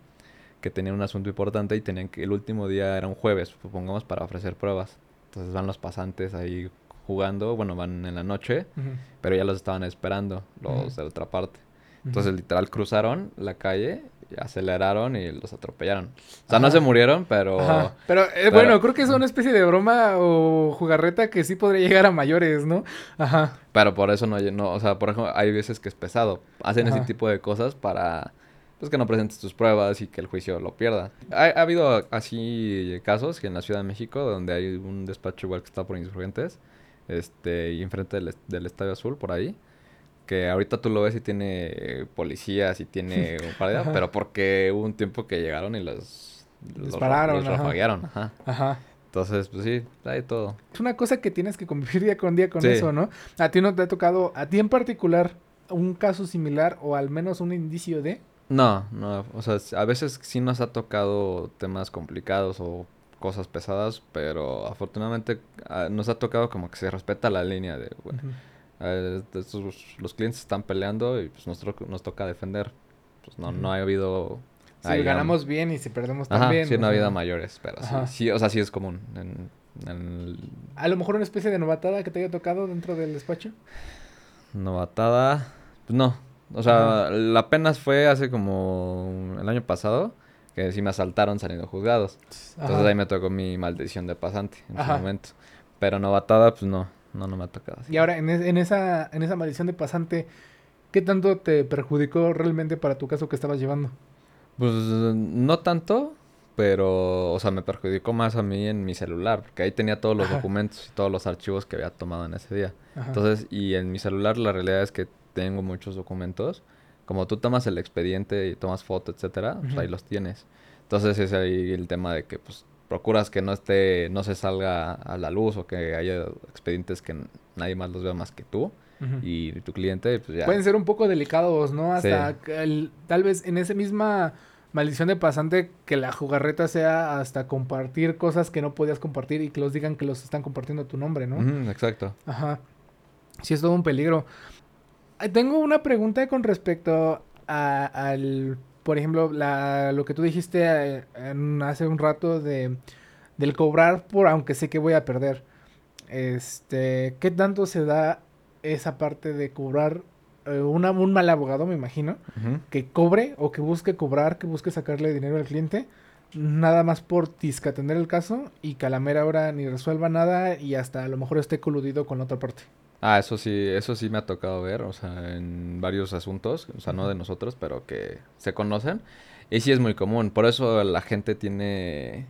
que tenía un asunto importante y tenían que el último día era un jueves, supongamos, para ofrecer pruebas. Entonces van los pasantes ahí jugando, bueno, van en la noche, pero ya los estaban esperando, los de la otra parte. Entonces literal cruzaron la calle aceleraron y los atropellaron. O sea, no se murieron, pero... Pero, eh, bueno, creo que es una especie de broma o jugarreta que sí podría llegar a mayores, ¿no? Ajá. Pero por eso no, no o sea, por ejemplo, hay veces que es pesado. Hacen ese tipo de cosas para, pues, que no presentes tus pruebas y que el juicio lo pierda. Ha, ha habido así casos que en la Ciudad de México, donde hay un despacho igual que está por insurgentes, este, y enfrente del, del Estadio Azul, por ahí, que ahorita tú lo ves y tiene policías y tiene un par de... [LAUGHS] pero porque hubo un tiempo que llegaron y los... Dispararon, los, los Ajá. Ajá. Entonces, pues sí, hay todo. Es una cosa que tienes que convivir día con día con eso, ¿no? A ti no te ha tocado, a ti en particular, un caso similar o al menos un indicio de... No, no, o sea, a veces sí nos ha tocado temas complicados o cosas pesadas, pero afortunadamente ah, nos ha tocado como que se respeta la línea de, bueno, eh, los clientes están peleando y pues nosotros nos toca defender. Pues no, no ha habido... Si ganamos bien y si perdemos también. sí, no ha habido mayores, pero sí, sí, o sea, sí es común. En, A lo mejor una especie de novatada que te haya tocado dentro del despacho. Novatada, pues no. O sea, la apenas fue hace como el año pasado que sí me asaltaron saliendo juzgados. Entonces ahí me tocó mi maldición de pasante en ese momento. Pero novatada, pues no. No, no me ha tocado. Y ahora, en, en, esa, en esa maldición de pasante, ¿qué tanto te perjudicó realmente para tu caso que estabas llevando? Pues no tanto, pero, o sea, me perjudicó más a mí en mi celular, porque ahí tenía todos los documentos y todos los archivos que había tomado en ese día. Entonces, y en mi celular la realidad es que tengo muchos documentos. Como tú tomas el expediente y tomas foto, etcétera, pues ahí los tienes. Entonces es ahí el tema de que, pues, procuras que no esté, no se salga a la luz o que haya expedientes que nadie más los vea más que tú y tu cliente, pues ya. Pueden ser un poco delicados, ¿no? Hasta tal vez en esa misma maldición de pasante que la jugarreta sea hasta compartir cosas que no podías compartir y que los digan que los están compartiendo a tu nombre, ¿no? exacto. Ajá. Sí, es todo un peligro. Tengo una pregunta con respecto a, al por ejemplo, la, lo que tú dijiste eh, hace un rato de, del cobrar por aunque sé que voy a perder. Este, ¿qué tanto se da esa parte de cobrar eh, un mal abogado, me imagino, que cobre o que busque cobrar, que busque sacarle dinero al cliente, nada más por atender el caso y que a la mera hora ni resuelva nada y hasta a lo mejor esté coludido con la otra parte? Ah, eso sí, eso sí me ha tocado ver, o sea, en varios asuntos, o sea, no de nosotros, pero que se conocen. Y sí es muy común, por eso la gente tiene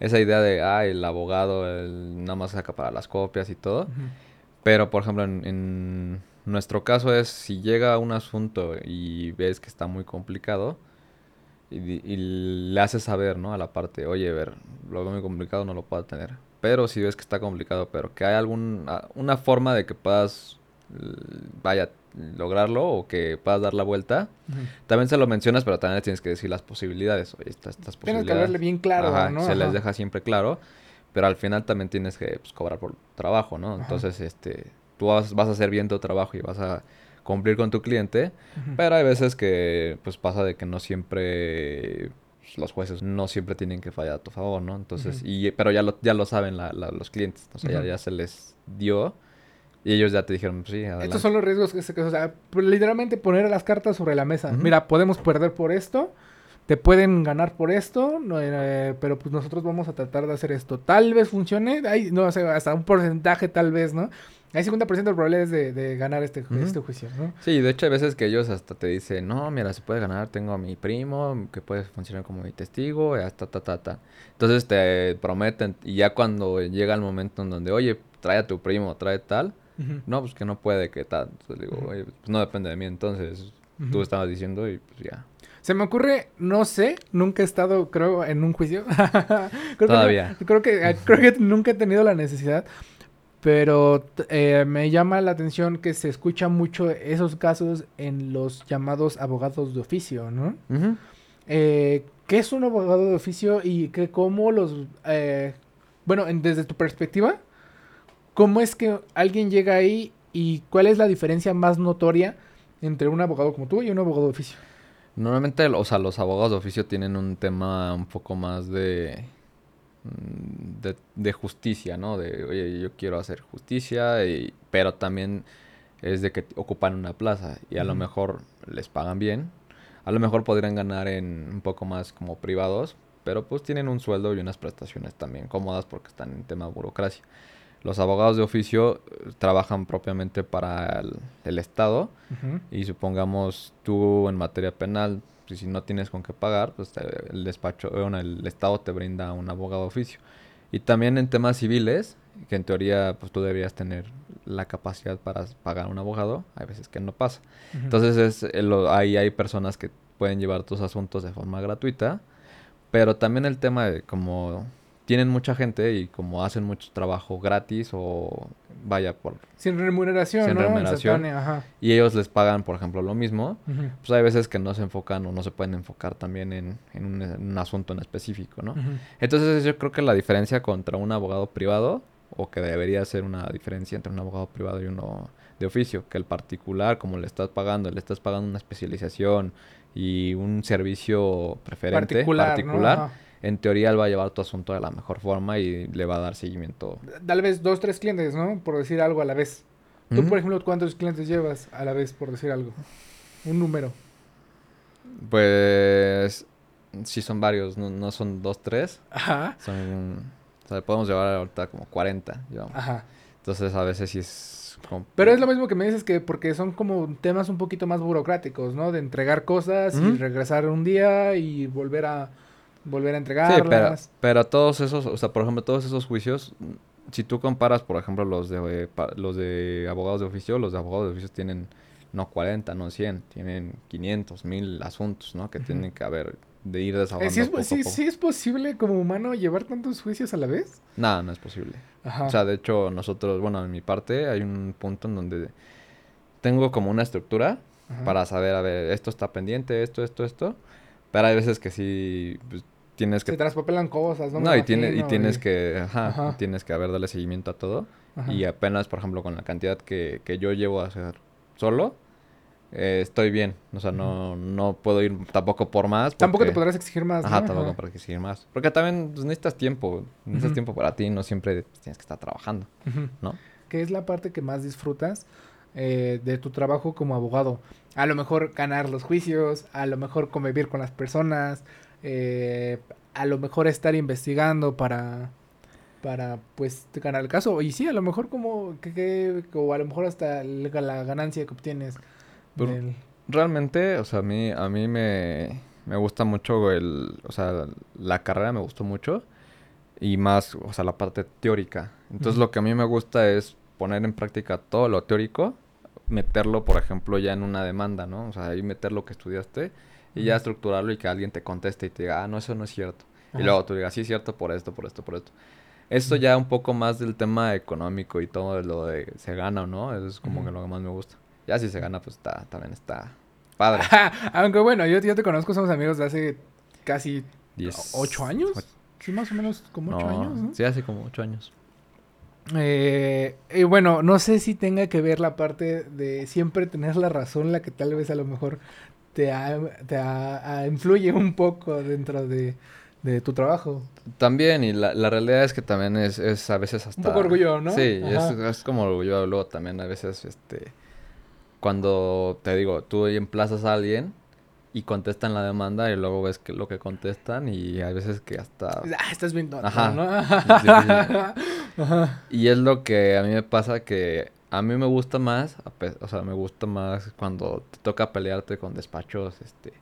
esa idea de, ah, el abogado el, nada más saca para las copias y todo. Pero, por ejemplo, en, nuestro caso es, si llega un asunto y ves que está muy complicado, y, y le haces saber, ¿no? A la parte, oye, ver, lo veo muy complicado, no lo puedo tener pero si ves que está complicado, pero que hay alguna una forma de que puedas, vaya, lograrlo o que puedas dar la vuelta, también se lo mencionas, pero también tienes que decir las posibilidades. Oye, estas, estas posibilidades. Tienes que hablarle bien claro, ¿no? Se les deja siempre claro, pero al final también tienes que pues, cobrar por trabajo, ¿no? Entonces, este, tú vas, vas, a hacer bien tu trabajo y vas a cumplir con tu cliente, pero hay veces que pues pasa de que no siempre pues, los jueces no siempre tienen que fallar a tu favor, ¿no? Entonces, y, pero ya lo, ya lo saben los clientes, o sea, ya, se les dio y ellos ya te dijeron, sí, adelante. Estos son los riesgos que se, o sea, pues, literalmente poner las cartas sobre la mesa. Mira, podemos perder por esto, te pueden ganar por esto, eh, pero pues nosotros vamos a tratar de hacer esto. Tal vez funcione, hay, no sé, hasta un porcentaje tal vez, ¿no? Hay 50% de probabilidades de, de ganar este, este juicio, ¿no? Sí, de hecho hay veces que ellos hasta te dicen, no, mira, se puede ganar, tengo a mi primo que puede funcionar como mi testigo, y hasta, ta, ta, ta. Entonces te prometen, y ya cuando llega el momento en donde, oye, trae a tu primo, trae tal, no, pues que no puede, que tal. Entonces digo, oye, pues no depende de mí, entonces tú estabas diciendo y pues ya. Se me ocurre, no sé, nunca he estado, creo, en un juicio. [LAUGHS] Todavía. creo, que, creo que nunca he tenido la necesidad. Pero eh, me llama la atención que se escucha mucho esos casos en los llamados abogados de oficio, ¿no? eh, ¿Qué es un abogado de oficio y que cómo los... Eh, bueno, desde tu perspectiva, ¿cómo es que alguien llega ahí y cuál es la diferencia más notoria entre un abogado como tú y un abogado de oficio? Normalmente, o sea, los abogados de oficio tienen un tema un poco más de de, de, justicia, ¿no? De, oye, yo quiero hacer justicia, y, pero también es de que ocupan una plaza y a lo mejor les pagan bien. A lo mejor podrían ganar en un poco más como privados, pero pues tienen un sueldo y unas prestaciones también cómodas porque están en tema de burocracia. Los abogados de oficio eh, trabajan propiamente para el, Estado y supongamos tú en materia penal y si no tienes con qué pagar, pues el despacho, bueno, el Estado te brinda un abogado de oficio. Y también en temas civiles, que en teoría pues tú deberías tener la capacidad para pagar un abogado, hay veces que no pasa. Entonces es, ahí hay personas que pueden llevar tus asuntos de forma gratuita, pero también el tema de como tienen mucha gente y como hacen mucho trabajo gratis o vaya por... Sin remuneración, Sin ¿no? remuneración. Ajá. Y ellos les pagan, por ejemplo, lo mismo. Pues hay veces que no se enfocan o no se pueden enfocar también en, en un, en un asunto en específico, ¿no? Entonces yo creo que la diferencia contra un abogado privado, o que debería ser una diferencia entre un abogado privado y uno de oficio, que el particular, como le estás pagando, le estás pagando una especialización y un servicio preferente, Particular, particular, ¿no? En teoría él va a llevar tu asunto de la mejor forma y le va a dar seguimiento. Tal vez dos, tres clientes, ¿no? Por decir algo a la vez. Tú, por ejemplo, ¿cuántos clientes llevas a la vez, por decir algo? Un número. Pues sí son varios, no, no son dos, tres, Ajá. son... O sea, podemos llevar ahorita como 40, digamos. Ajá. Entonces a veces sí es... Pero es lo mismo que me dices que porque son como temas un poquito más burocráticos, ¿no? De entregar cosas y regresar un día y volver a volver a Sí, pero, entregarlas. pero todos esos, o sea, por ejemplo, todos esos juicios, si tú comparas, por ejemplo, los de, eh, los de abogados de oficio, los de abogados de oficio tienen no 40, no 100, tienen 500, 1000 asuntos, ¿no? Que tienen que haber, de ir Eh, desahogando ¿sí, es, poco a sí- poco. sí es posible como humano llevar tantos juicios a la vez? Nada, no es posible. Ajá. O sea, de hecho, nosotros, bueno, en mi parte hay un punto en donde tengo como una estructura Ajá. para saber, a ver, esto está pendiente, esto, esto, esto. Pero hay veces que sí pues, tienes que Se traspapelan cosas, ¿no? No, y, tiene, y tienes y- que, ajá, Ajá. tienes que haber darle seguimiento a todo. Ajá. Y apenas, por ejemplo, con la cantidad que, que yo llevo a hacer solo, eh, estoy bien. O sea, no, no puedo ir tampoco por más. Tampoco te podrás exigir más, Ajá, ¿no? tampoco para exigir más. Porque también pues, necesitas tiempo. Necesitas tiempo para ti. No siempre tienes que estar trabajando, Ujú. ¿no? ¿Qué es la parte que más disfrutas eh, de tu trabajo como abogado? A lo mejor ganar los juicios, a lo mejor convivir con las personas, eh, a lo mejor estar investigando para, para pues ganar el caso. Y sí, a lo mejor como, que, que- o a lo mejor hasta la ganancia que obtienes. Pero- del- Realmente, o sea, a mí, a mí me, me gusta mucho el, o sea, la carrera me gustó mucho y más, o sea, la parte teórica. Entonces, lo que a mí me gusta es poner en práctica todo lo teórico, meterlo, por ejemplo, ya en una demanda, ¿no? O sea, ahí meter lo que estudiaste y ya estructurarlo y que alguien te conteste y te diga, ah, no, eso no es cierto. Ajá. Y luego tú digas, sí, es cierto por esto, por esto, por esto. Esto ya un poco más del tema económico y todo de lo de se gana o no, eso es como Ujú. que lo que más me gusta. Ya si se gana, pues está, también está [LAUGHS] padre. Aunque bueno, yo, yo te conozco, somos amigos de hace casi Diez- ocho años. Sí, más o menos como ocho no, años, ¿no? Sí, hace como ocho años. Eh, y bueno, no sé si tenga que ver la parte de siempre tener la razón, la que tal vez a lo mejor te, ha- te ha- ha- influye un poco dentro de, de tu trabajo. También, y la, la realidad es que también es, es a veces hasta... poco orgullo, ¿no? Sí, es, es como orgullo. Luego también a veces, este... Cuando, te digo, tú emplazas a alguien y contestan la demanda y luego ves que lo que contestan y hay veces que hasta... Ah, estás bien tonto, Ajá. ¿no? Sí, [LAUGHS] Ajá. Y es lo que a mí me pasa que a mí me gusta más, o sea, me gusta más cuando te toca pelearte con despachos, este,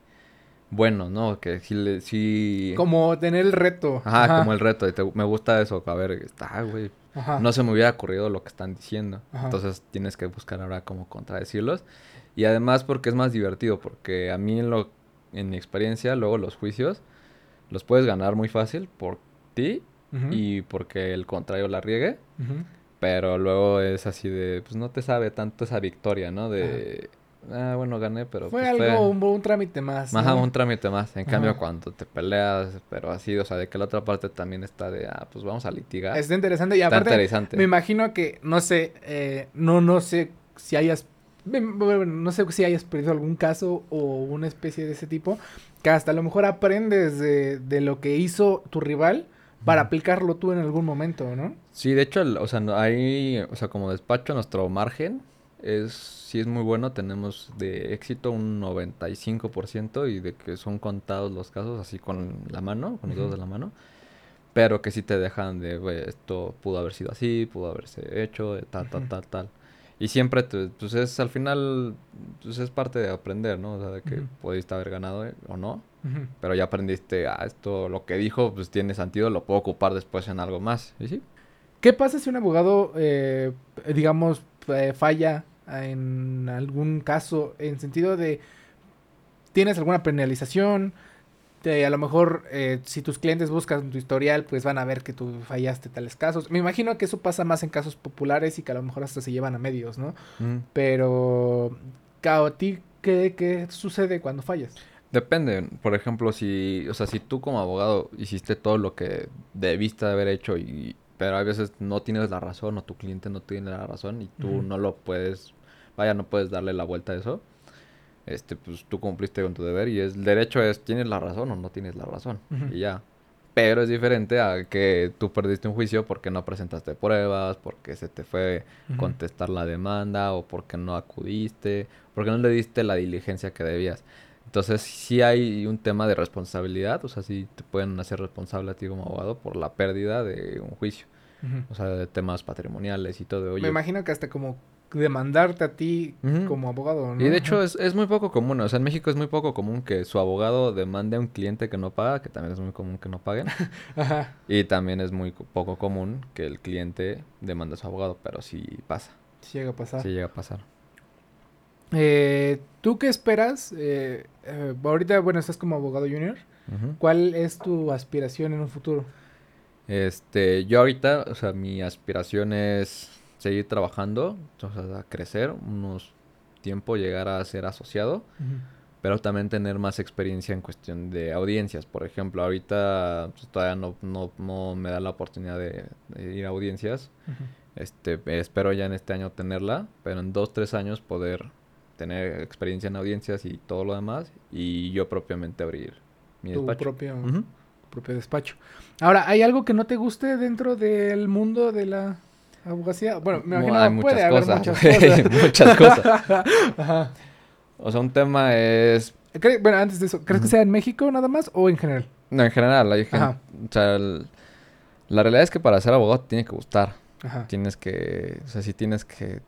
buenos, ¿no? Que sí, le, sí... Como tener el reto. Ajá, como el reto, y te- me gusta eso, a ver, está, güey, Ajá. no se me hubiera ocurrido lo que están diciendo, Ajá. entonces tienes que buscar ahora cómo contradecirlos, y además porque es más divertido, porque a mí en, lo, en mi experiencia, luego los juicios, los puedes ganar muy fácil por ti y porque el contrario la riegue, ujú. Pero luego es así de, pues no te sabe tanto esa victoria, ¿no? De, ah, bueno, gané, pero Fue pues, algo, un, un trámite más. Ajá, ¿no? un trámite más. En cambio, cuando te peleas, pero así, o sea, de que la otra parte también está de, ah, pues vamos a litigar. Está interesante y Está aparte interesante. me imagino que no sé, eh, no no sé si hayas bueno, no sé si hayas perdido algún caso o una especie de ese tipo que hasta a lo mejor aprendes de, de lo que hizo tu rival para aplicarlo tú en algún momento, ¿no? Sí, de hecho, el- o sea, ahí, o sea, como despacho, nuestro margen es, sí es muy bueno. Tenemos de éxito un 95% y de que son contados los casos así con la mano, con los dedos Ujú. de la mano. Pero que sí te dejan de, güey, esto pudo haber sido así, pudo haberse hecho, de tal, tal, tal, tal. Y siempre, te- pues es al final, pues es parte de aprender, ¿no? O sea, de que Ujú. pudiste haber ganado eh, o no. Pero ya aprendiste, ah, esto, lo que dijo, pues tiene sentido, lo puedo ocupar después en algo más. Y sí, ¿Qué pasa si un abogado, eh, digamos, eh, falla en algún caso en sentido de tienes alguna penalización, a lo mejor eh, si tus clientes buscan tu historial, pues van a ver que tú fallaste tales casos. Me imagino que eso pasa más en casos populares y que a lo mejor hasta se llevan a medios, ¿no? Mm. Pero, ¿a ti qué, qué sucede cuando fallas? Depende, por ejemplo, si, o sea, si tú como abogado hiciste todo lo que debiste haber hecho y pero a veces no tienes la razón o tu cliente no tiene la razón y tú no lo puedes, vaya, no puedes darle la vuelta a eso. Este, pues tú cumpliste con tu deber y es, el derecho es, ¿tienes la razón o no tienes la razón? Y ya. Pero es diferente a que tú perdiste un juicio porque no presentaste pruebas, porque se te fue contestar la demanda o porque no acudiste, porque no le diste la diligencia que debías. Entonces, sí hay un tema de responsabilidad, o sea, sí te pueden hacer responsable a ti como abogado por la pérdida de un juicio. O sea, de temas patrimoniales y todo. Me imagino que hasta como demandarte a ti como abogado, ¿no? Y de hecho es, es, muy poco común, o sea, en México es muy poco común que su abogado demande a un cliente que no paga, que también es muy común que no paguen. [LAUGHS] Ajá. Y también es muy poco común que el cliente demande a su abogado, pero sí pasa. Sí llega a pasar. Sí llega a pasar. Eh, ¿Tú qué esperas? Eh, eh, ahorita, bueno, estás como abogado junior. ¿Cuál es tu aspiración en un futuro? Este, yo ahorita, o sea, mi aspiración es seguir trabajando, o sea, crecer unos tiempo, llegar a ser asociado, pero también tener más experiencia en cuestión de audiencias. Por ejemplo, ahorita pues, todavía no, no, no, me da la oportunidad de, ir a audiencias. Este, espero ya en este año tenerla, pero en dos, tres años poder tener experiencia en audiencias y todo lo demás y yo propiamente abrir mi tu Propio, propio despacho. Ahora, ¿hay algo que no te guste dentro del mundo de la abogacía? Bueno, me imagino que puede haber muchas cosas. muchas cosas. [LAUGHS] [LAUGHS] O sea, un tema es... Bueno, antes de eso, ¿crees que sea en México nada más o en general? No, en general. Hay gente, o sea, la realidad es que para ser abogado tiene que gustar. Ajá. Tienes que... O sea, sí tienes que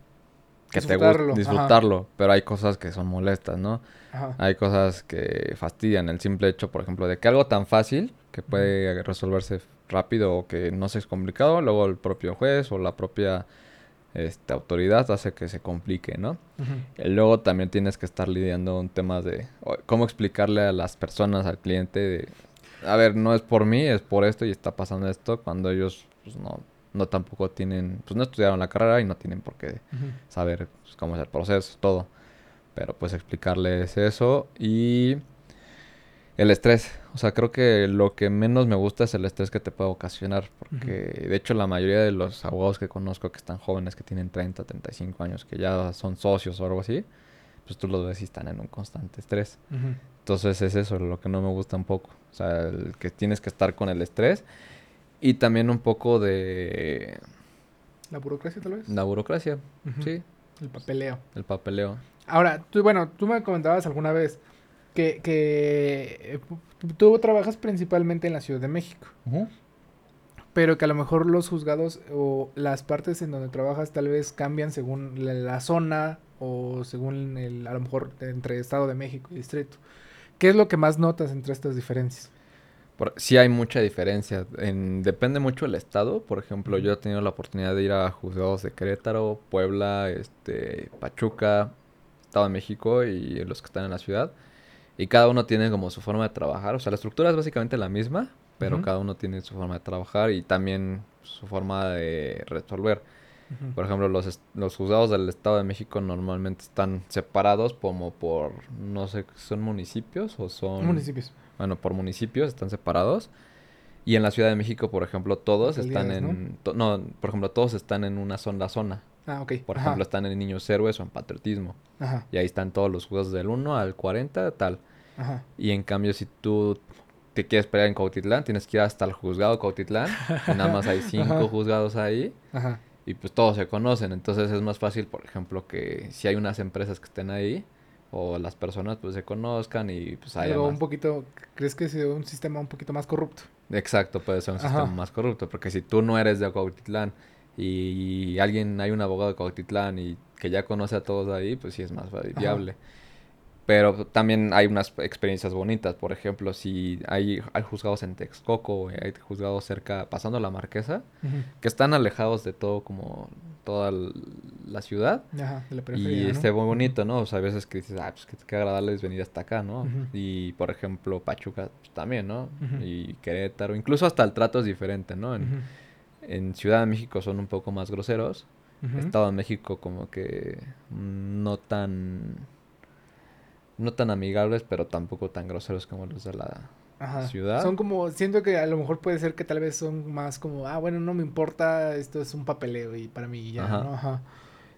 que te gusta disfrutarlo, pero hay cosas que son molestas, ¿no? Hay cosas que fastidian el simple hecho, por ejemplo, de que algo tan fácil que puede resolverse rápido o que no se es complicado, luego el propio juez o la propia este, autoridad hace que se complique, ¿no? Y luego también tienes que estar lidiando con temas de cómo explicarle a las personas, al cliente, de, a ver, no es por mí, es por esto y está pasando esto, cuando ellos pues, no, no tampoco tienen, pues no estudiaron la carrera y no tienen por qué saber pues, cómo es el proceso, todo. Pero pues explicarles eso y el estrés. O sea, creo que lo que menos me gusta es el estrés que te puede ocasionar. Porque de hecho la mayoría de los abogados que conozco que están jóvenes, que tienen 30, 35 años, que ya son socios o algo así, pues tú los ves y están en un constante estrés. Entonces es eso lo que no me gusta un poco. O sea, el que tienes que estar con el estrés y también un poco de... ¿La burocracia tal vez? La burocracia, sí. El papeleo. El papeleo. Ahora, tú, bueno, tú me comentabas alguna vez que, que eh, tú trabajas principalmente en la Ciudad de México. Pero que a lo mejor los juzgados o las partes en donde trabajas tal vez cambian según la, zona o según el, a lo mejor entre Estado de México y Distrito. ¿Qué es lo que más notas entre estas diferencias? Sí hay mucha diferencia. En, depende mucho del estado. Por ejemplo, yo he tenido la oportunidad de ir a juzgados de Querétaro, Puebla, este, Pachuca, Estado de México y los que están en la ciudad. Y cada uno tiene como su forma de trabajar. O sea, la estructura es básicamente la misma, pero cada uno tiene su forma de trabajar y también su forma de resolver. Por ejemplo, los, los juzgados del Estado de México normalmente están separados como por, no sé, ¿son municipios o son...? Municipios bueno, por municipios están separados. Y en la Ciudad de México, por ejemplo, todos están en... ¿no? por ejemplo, todos están en una sola zona. Ah, ok. Por ejemplo, están en Niños Héroes o en Patriotismo. Ajá. Y ahí están todos los juzgados del 1 al 40, tal. Ajá. Y en cambio, si tú te quieres pelear en Cautitlán, tienes que ir hasta el juzgado Cautitlán. y nada más hay [LAUGHS] cinco juzgados ahí. Ajá. Y pues todos se conocen. Entonces es más fácil, por ejemplo, que si hay unas empresas que estén ahí, o las personas pues se conozcan y pues haya un poquito, ¿crees que sea un sistema un poquito más corrupto? Exacto, puede ser un sistema más corrupto, porque si tú no eres de Cuautitlán y alguien, hay un abogado de Cuautitlán y que ya conoce a todos ahí, pues sí es más viable. Pero también hay unas experiencias bonitas, por ejemplo, si hay, hay juzgados en Texcoco, hay juzgados cerca, pasando la Marquesa, que están alejados de todo como toda la ciudad. Ajá, de la Y ¿no? esté muy bonito, ¿no? O sea, hay veces que dices, ah, pues qué, agradable es venir hasta acá, ¿no? Y, por ejemplo, Pachuca pues, también, ¿no? Y Querétaro, incluso hasta el trato es diferente, ¿no? En, en Ciudad de México son un poco más groseros. Estado de México como que no tan... No tan amigables, pero tampoco tan groseros como los de la... Ajá. ciudad. Son como, siento que a lo mejor puede ser que tal vez son más como, ah, bueno, no me importa, esto es un papeleo y para mí ya, Ajá. ¿no? Ajá.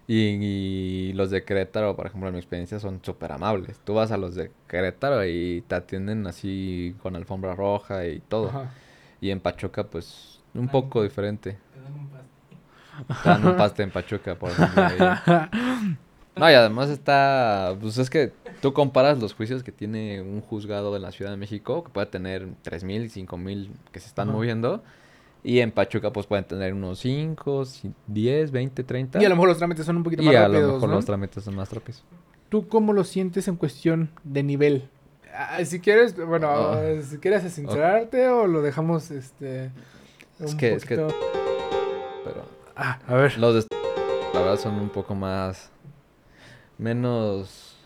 Y, y los de Querétaro, por ejemplo, en mi experiencia, son súper amables. Tú vas a los de Querétaro y te atienden así con alfombra roja y todo. Ajá. Y en Pachuca, pues, un Ay, poco diferente. Te dan un paste. Te dan un paste en Pachuca, por ejemplo. [LAUGHS] No, y además está, pues es que tú comparas los juicios que tiene un juzgado en la Ciudad de México, que puede tener 3.000, 5.000 que se están moviendo, y en Pachuca pues pueden tener unos 5, 10, 20, 30. Y a lo mejor los trámites son un poquito Y más a rápidos, lo mejor ¿no? los trámites son más rápidos. ¿Tú cómo lo sientes en cuestión de nivel? Ah, si quieres, bueno, Ah. si quieres sincerarte o lo dejamos, este, Es que- es que- Pero Ah, a ver. los de la verdad son un poco más, menos,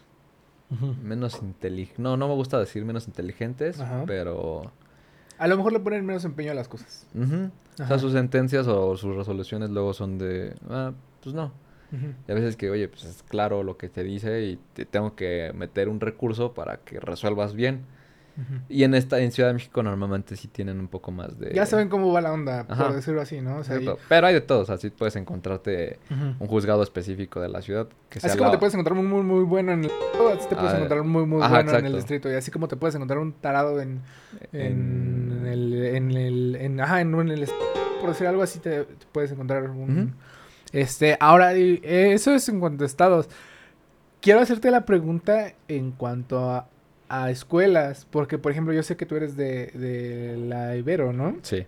menos inteligentes. No, no me gusta decir menos inteligentes, Ajá. pero... A lo mejor le ponen menos empeño a las cosas. O sea, sus sentencias o sus resoluciones luego son de, ah, pues no. Y a veces que, oye, pues es claro lo que te dice y te tengo que meter un recurso para que resuelvas bien. Y en esta, en Ciudad de México normalmente sí tienen un poco más de... Ya saben cómo va la onda, Ajá. por decirlo así, ¿no? O sea, y- pero, hay de todo, o sea, sí puedes encontrarte un juzgado específico de la ciudad que sea Así como la- te puedes encontrar un muy, muy bueno en el... Así te puedes Ah, encontrar un muy, muy ajá, bueno en el distrito. Y así como te puedes encontrar un tarado en... En, en- el... En el... En, ajá, en, en el... Por decir algo así, te, te puedes encontrar un... Este, ahora, eh, eso es en cuanto a estados. Quiero hacerte la pregunta en cuanto a, a escuelas, porque por ejemplo yo sé que tú eres de, de la Ibero, ¿no? Sí.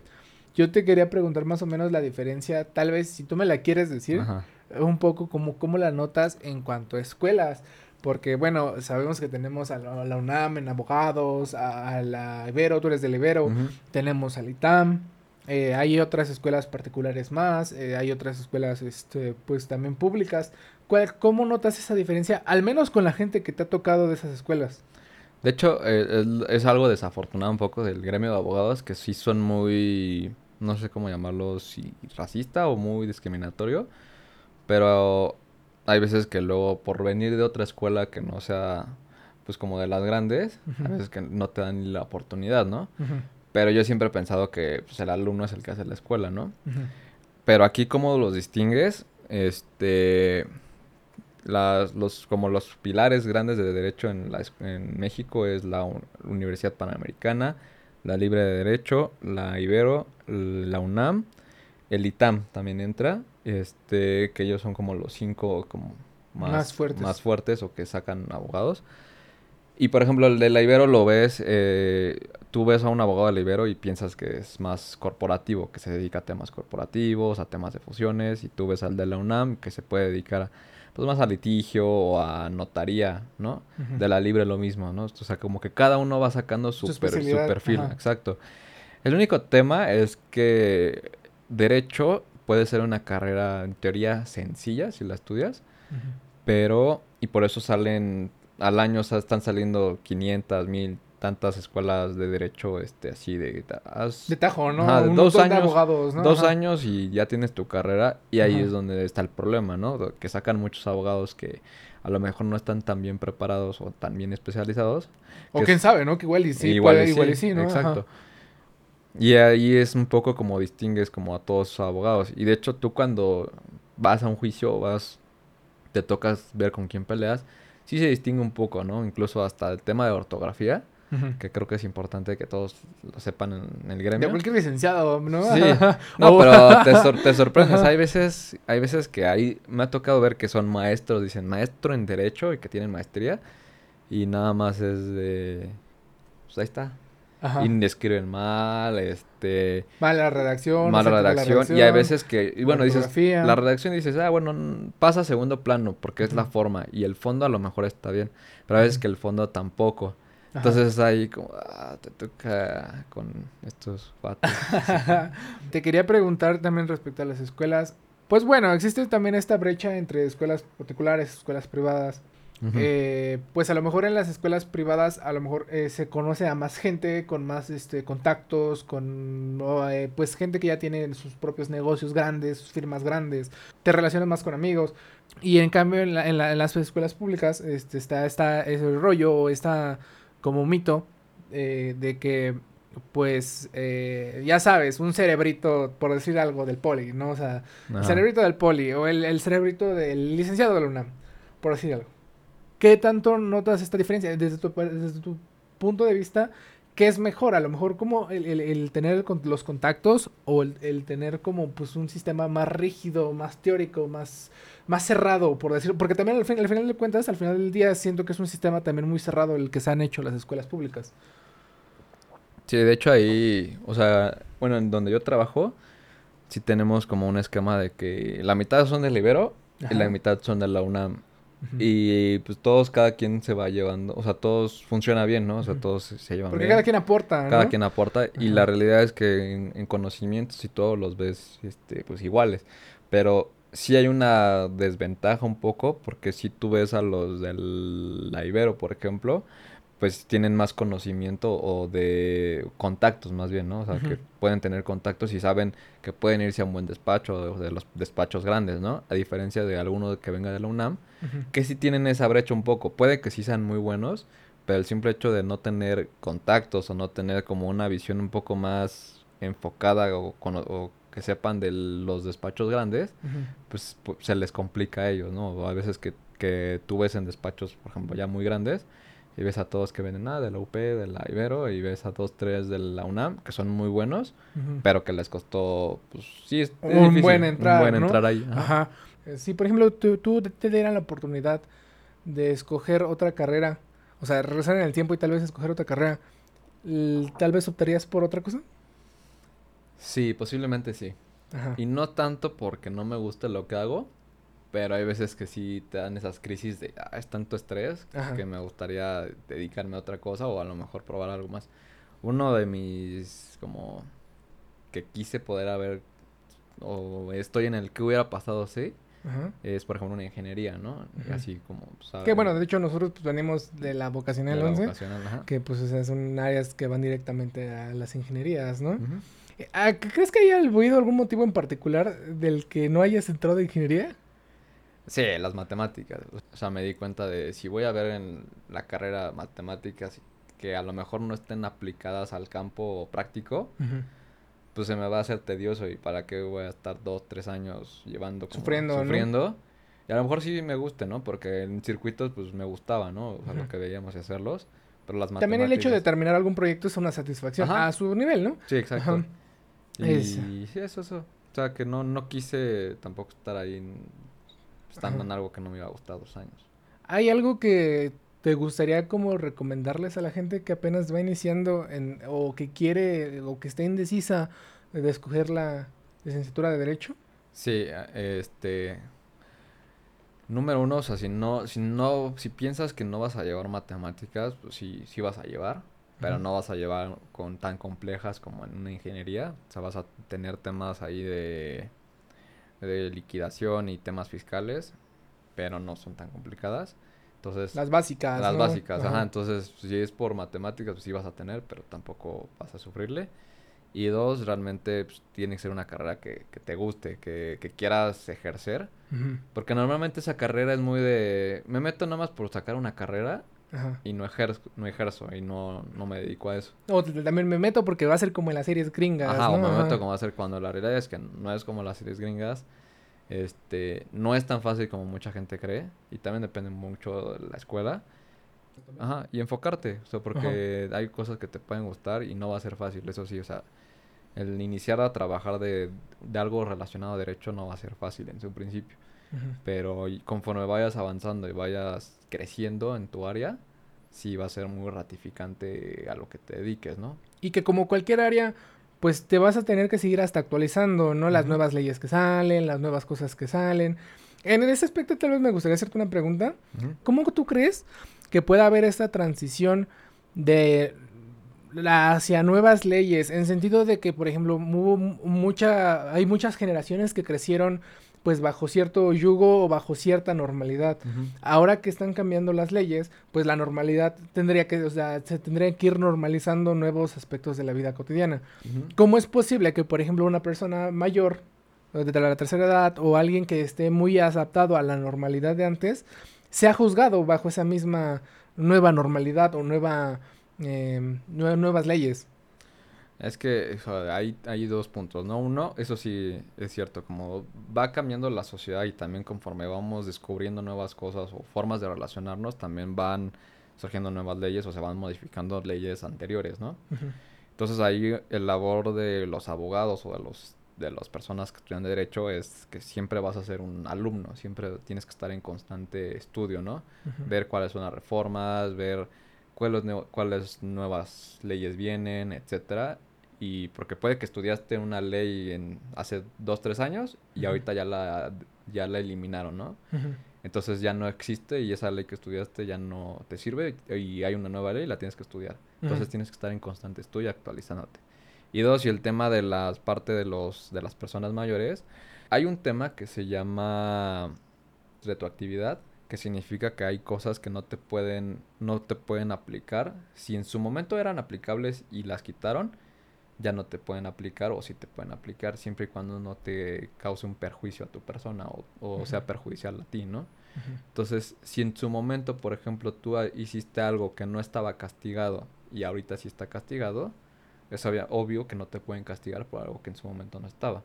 Yo te quería preguntar más o menos la diferencia, tal vez si tú me la quieres decir, Ajá. un poco como cómo la notas en cuanto a escuelas. Porque, bueno, sabemos que tenemos a la, a la UNAM en abogados, a, a la Ibero, tú eres del Ibero, tenemos al ITAM, eh, hay otras escuelas particulares más, eh, hay otras escuelas, este, pues también públicas. ¿Cuál- ¿Cómo notas esa diferencia? Al menos con la gente que te ha tocado de esas escuelas. De hecho, eh, es, es algo desafortunado un poco del gremio de abogados que sí son muy, no sé cómo llamarlo, si racista o muy discriminatorio, pero hay veces que luego por venir de otra escuela que no sea pues como de las grandes, a Ujú. veces que no te dan ni la oportunidad, ¿no? Pero yo siempre he pensado que pues, el alumno es el que hace la escuela, ¿no? Pero aquí cómo los distingues, este, las, los, como los pilares grandes de derecho en, la, en México es la Universidad Panamericana, la Libre de Derecho, la Ibero, la UNAM, el ITAM también entra, este, que ellos son como los cinco como más, Más fuertes. más fuertes o que sacan abogados. Y por ejemplo, el de la Ibero lo ves, eh, tú ves a un abogado de la Ibero y piensas que es más corporativo, que se dedica a temas corporativos, a temas de fusiones, y tú ves al de la UNAM que se puede dedicar pues más a litigio o a notaría, ¿no? De la Libre lo mismo, ¿no? O sea, como que cada uno va sacando su, Su per- su especialidad, perfil, ajá. exacto. El único tema es que derecho puede ser una carrera en teoría sencilla si la estudias, pero, y por eso salen, al año o sea, están saliendo 500, 1000, tantas escuelas de derecho, este, así de... haz De tajo, ¿no? Ajá, de dos de años- abogados, ¿no? dos Ajá. años y ya tienes tu carrera y ahí Ajá. es donde está el problema, ¿no? Que sacan muchos abogados que a lo mejor no están tan bien preparados o tan bien especializados. O que quién es- sabe, ¿no? Que igual y sí, igual, puede, y igual sí, y sí, ¿no? Exacto. Y ahí es un poco como distingues como a todos sus abogados. Y de hecho tú cuando vas a un juicio vas, te tocas ver con quién peleas, sí se distingue un poco, ¿no? Incluso hasta el tema de ortografía, Que creo que es importante que todos lo sepan en, el De gremio. cualquier licenciado, ¿no? Sí. [LAUGHS] No, pero [LAUGHS] te, sor- te sorprendes. Hay veces, hay veces que hay, me ha tocado ver que son maestros, dicen maestro en derecho y que tienen maestría y nada más es de, pues ahí está. Ajá. Y escriben mal, este, Mala redacción. mala redacción. Y hay veces que, y bueno, dices, la redacción dices, ah, bueno, pasa a segundo plano porque es la forma y el fondo a lo mejor está bien, pero a veces que el fondo tampoco. Entonces ahí como, ah, te toca con estos vatos. [LAUGHS] Te quería preguntar también respecto a las escuelas. Pues bueno, existe también esta brecha entre escuelas particulares, escuelas privadas. Eh, pues a lo mejor en las escuelas privadas a lo mejor eh, se conoce a más gente con más este contactos con eh, pues gente que ya tiene sus propios negocios grandes sus firmas grandes. Te relacionas más con amigos. Y en cambio en, las escuelas públicas este está está ese rollo o está como mito de que pues ya sabes, un cerebrito, por decir algo, del poli, ¿no? O sea, el cerebrito del poli o el, el cerebrito del licenciado de la UNAM, por decir algo. ¿Qué tanto notas esta diferencia desde tu, desde tu punto de vista? ¿Qué es mejor? A lo mejor como el, tener los contactos o el, tener como pues un sistema más rígido, más teórico, más, más cerrado, por decirlo. Porque también al, fin, al final de cuentas, al final del día siento que es un sistema también muy cerrado el que se han hecho las escuelas públicas. Sí, de hecho ahí, o sea, bueno, en donde yo trabajo, sí tenemos como un esquema de que la mitad son del Ibero y la mitad son de la UNAM. Y pues todos, cada quien se va llevando, o sea, todos funciona bien, ¿no? O sea, todos se llevan Porque cada quien aporta, Cada quien aporta y la realidad es que en, conocimientos y todos los ves, este, pues iguales. Pero sí hay una desventaja un poco porque si tú ves a los del la Ibero, por ejemplo, pues tienen más conocimiento o de contactos más bien, ¿no? O sea, que pueden tener contactos y saben que pueden irse a un buen despacho o de los despachos grandes, ¿no? A diferencia de alguno que venga de la UNAM, que sí tienen esa brecha un poco. Puede que sí sean muy buenos, pero el simple hecho de no tener contactos o no tener como una visión un poco más enfocada o, o que sepan de los despachos grandes, pues, se les complica a ellos, ¿no? O a veces que, que tú ves en despachos, por ejemplo, ya muy grandes, y ves a todos que vienen ah, de la UP, de la Ibero, y ves a dos, tres de la UNAM, que son muy buenos, pero que les costó, pues sí, es, un buen entrar, un buen entrar ahí. Ajá. Eh, si, por ejemplo, tú, tú, te dieran la oportunidad de escoger otra carrera, o sea, regresar en el tiempo y tal vez escoger otra carrera, ¿tal vez optarías por otra cosa? Sí, posiblemente sí. Ajá. Y no tanto porque no me guste lo que hago, pero hay veces que sí te dan esas crisis de, ah, es tanto estrés que me gustaría dedicarme a otra cosa o a lo mejor probar algo más. Uno de mis, como, que quise poder haber, o estoy en el que hubiera pasado, sí, es por ejemplo una ingeniería, ¿no? Así como... ¿sabes? Que bueno, de hecho nosotros pues, venimos de la vocacional de 11, que pues son áreas que van directamente a las ingenierías, ¿no? Eh, ¿Crees que haya habido algún motivo en particular del que no hayas entrado en ingeniería? Sí, las matemáticas. O sea, me di cuenta de si voy a ver en la carrera matemáticas que a lo mejor no estén aplicadas al campo práctico, pues se me va a hacer tedioso y para qué voy a estar dos, tres años llevando sufriendo. Sufriendo. Y a lo mejor sí me guste, ¿no? Porque en circuitos pues me gustaba, ¿no? O sea, lo que veíamos y hacerlos. Pero las matemáticas... También el hecho de terminar algún proyecto es una satisfacción a su nivel, ¿no? Sí, exacto. Y sí, eso, eso. O sea, que no, no quise tampoco estar ahí en estando en algo que no me iba a gustar dos años. ¿Hay algo que te gustaría como recomendarles a la gente que apenas va iniciando en, o que quiere o que está indecisa de escoger la licenciatura de Derecho? Sí, este... Número uno, o sea, si no, si no, si piensas que no vas a llevar matemáticas, pues sí, sí vas a llevar, pero no vas a llevar con tan complejas como en una ingeniería. O sea, vas a tener temas ahí de de liquidación y temas fiscales, pero no son tan complicadas. Entonces, las básicas. Las básicas, ajá. Entonces, si es por matemáticas, pues sí vas a tener, pero tampoco vas a sufrirle. Y dos, realmente pues, tiene que ser una carrera que, que te guste, que, que quieras ejercer. Porque normalmente esa carrera es muy de... Me meto nada más por sacar una carrera y no ejerzo, no ejerzo y no, no me dedico a eso. O también me meto porque va a ser como en las series gringas. Ajá, o me meto como va a ser cuando la realidad es que no es como las series gringas. Este, no es tan fácil como mucha gente cree y también depende mucho de la escuela. Ajá, y enfocarte, o sea, porque hay cosas que te pueden gustar y no va a ser fácil, eso sí, o sea, el iniciar a trabajar de, de algo relacionado a derecho no va a ser fácil en su principio. Pero conforme vayas avanzando y vayas creciendo en tu área, sí va a ser muy ratificante a lo que te dediques, ¿no? Y que como cualquier área, pues te vas a tener que seguir hasta actualizando, ¿no? Las nuevas leyes que salen, las nuevas cosas que salen. En ese aspecto tal vez me gustaría hacerte una pregunta. ¿Cómo tú crees que pueda haber esta transición de hacia nuevas leyes? En sentido de que, por ejemplo, mucha, hay muchas generaciones que crecieron pues bajo cierto yugo o bajo cierta normalidad. Ahora que están cambiando las leyes, pues la normalidad tendría que, o sea, se tendría que ir normalizando nuevos aspectos de la vida cotidiana. ¿Cómo es posible que, por ejemplo, una persona mayor de la tercera edad o alguien que esté muy adaptado a la normalidad de antes sea juzgado bajo esa misma nueva normalidad o nueva, eh, nuevas leyes? Es que hay, hay dos puntos, ¿no? Uno, eso sí es cierto, como va cambiando la sociedad y también conforme vamos descubriendo nuevas cosas o formas de relacionarnos, también van surgiendo nuevas leyes o se van modificando leyes anteriores, ¿no? Entonces ahí el labor de los abogados o de los de las personas que estudian derecho es que siempre vas a ser un alumno, siempre tienes que estar en constante estudio, ¿no? Ver cuáles son las reformas, ver cuáles, cuáles nuevas leyes vienen, etcétera, y porque puede que estudiaste una ley en hace dos, tres años y ahorita ya la, ya la eliminaron, ¿no? Entonces ya no existe y esa ley que estudiaste ya no te sirve y hay una nueva ley y la tienes que estudiar. Entonces tienes que estar en constante estudio actualizándote. Y dos, y el tema de las parte de los de las personas mayores, hay un tema que se llama retroactividad, que significa que hay cosas que no te pueden no te pueden aplicar si en su momento eran aplicables y las quitaron ya no te pueden aplicar o sí te pueden aplicar siempre y cuando no te cause un perjuicio a tu persona o, sea perjudicial a ti, ¿no? Entonces, si en su momento, por ejemplo, tú hiciste algo que no estaba castigado y ahorita sí está castigado, es obvio que no te pueden castigar por algo que en su momento no estaba.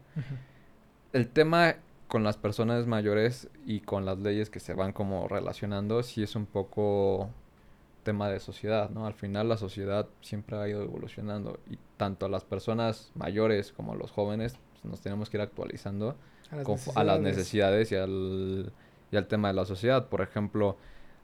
El tema con las personas mayores y con las leyes que se van como relacionando, sí es un poco tema de sociedad, ¿no? Al final la sociedad siempre ha ido evolucionando y tanto las personas mayores como los jóvenes pues, nos tenemos que ir actualizando a las, necesidades y al, y al tema de la sociedad. Por ejemplo,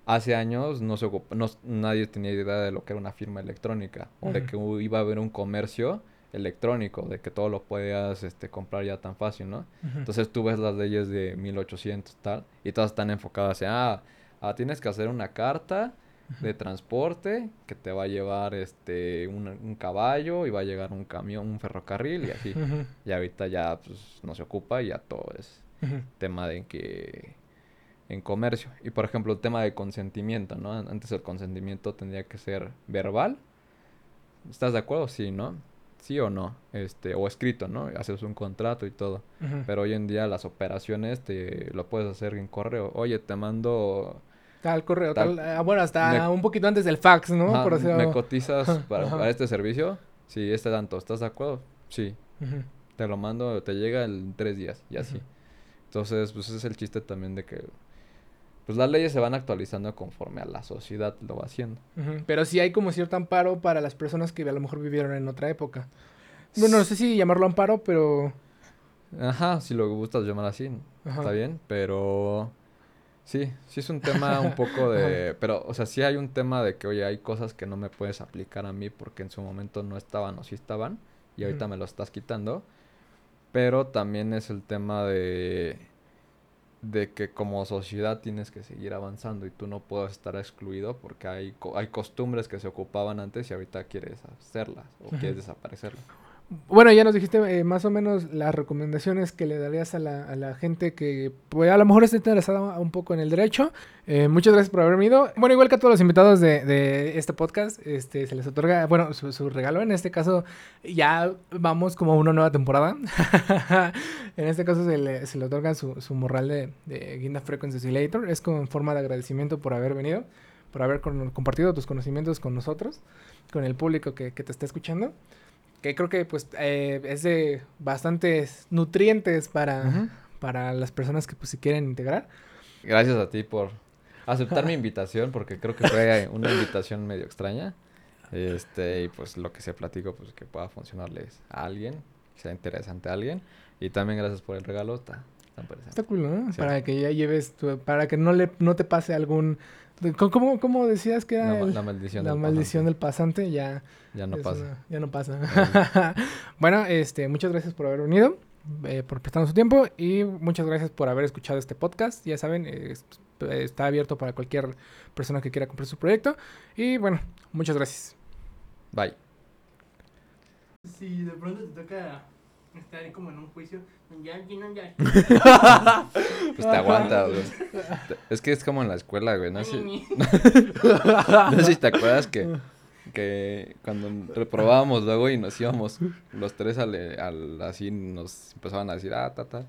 hace años no se no, nadie tenía idea de lo que era una firma electrónica o de que iba a haber un comercio electrónico, de que todo lo podías este, comprar ya tan fácil, ¿no? Entonces tú ves las leyes de 1800 tal y todas están enfocadas en, ah, ah tienes que hacer una carta de transporte que te va a llevar este un, caballo y va a llegar un camión, un ferrocarril y así. Y ahorita ya pues, no se ocupa y ya todo es tema de que en comercio. Y por ejemplo, el tema de consentimiento, ¿no? Antes el consentimiento tendría que ser verbal. ¿Estás de acuerdo? Sí, ¿no? Sí o no, este, o escrito, ¿no? Haces un contrato y todo. Pero hoy en día las operaciones te lo puedes hacer en correo. Oye, te mando Tal correo, tal, ah, bueno, hasta un poquito antes del fax, ¿no? Por ¿Me cotizas para, este servicio? Sí, este tanto. ¿Estás de acuerdo? Sí. Te lo mando, te llega en tres días y así. Entonces, pues ese es el chiste también de que pues las leyes se van actualizando conforme a la sociedad lo va haciendo. Pero sí hay como cierto amparo para las personas que a lo mejor vivieron en otra época. Bueno, no sé si llamarlo amparo, pero... Ajá, si lo gustas llamar así, está bien, pero Sí, sí es un tema un [LAUGHS] poco de... Pero, o sea, sí hay un tema de que, oye, hay cosas que no me puedes aplicar a mí porque en su momento no estaban o sí estaban y ahorita me lo estás quitando. Pero también es el tema de... de que como sociedad tienes que seguir avanzando y tú no puedes estar excluido porque hay, hay costumbres que se ocupaban antes y ahorita quieres hacerlas o quieres desaparecerlas. Bueno, ya nos dijiste eh, más o menos las recomendaciones que le darías a la, gente que pues, a lo mejor está interesada un poco en el derecho. Eh, muchas gracias por haber venido. Bueno, igual que a todos los invitados de, este podcast, este, se les otorga, bueno, su, regalo. En este caso, ya vamos como una nueva temporada. [LAUGHS] en este caso se le, se otorga su, su morral de, de Guinda Frequency Oscillator. Es como en forma de agradecimiento por haber venido, por haber compartido tus conocimientos con nosotros, con el público que, que te está escuchando que creo que pues eh, es de bastantes nutrientes para, para las personas que pues si quieren integrar. Gracias a ti por aceptar mi [LAUGHS] invitación, porque creo que fue una invitación medio extraña. Este, y pues lo que se platico, pues que pueda funcionarles a alguien, que sea interesante a alguien. Y también gracias por el regalo, está, está cool, ¿no? Para que ya lleves, tu, para que no, le, no te pase algún ¿Cómo, cómo decías que era la, maldición, la del, maldición pasante. del pasante? Ya, ya no pasa. ya no pasa. [LAUGHS] bueno, este, muchas gracias por haber venido, eh, por prestarnos su tiempo y muchas gracias por haber escuchado este podcast. Ya saben, está abierto para cualquier persona que quiera comprar su proyecto. Y bueno, muchas gracias. Bye. Si de pronto te toca Está ahí como en un juicio. Ya, ya, ya. [LAUGHS] Pues te aguantas, güey. Es que es como en la escuela, güey. No sé, [LAUGHS] no sé si te acuerdas que, que cuando reprobábamos luego y nos íbamos los tres al, al así nos empezaban a decir, ah, ta, ta.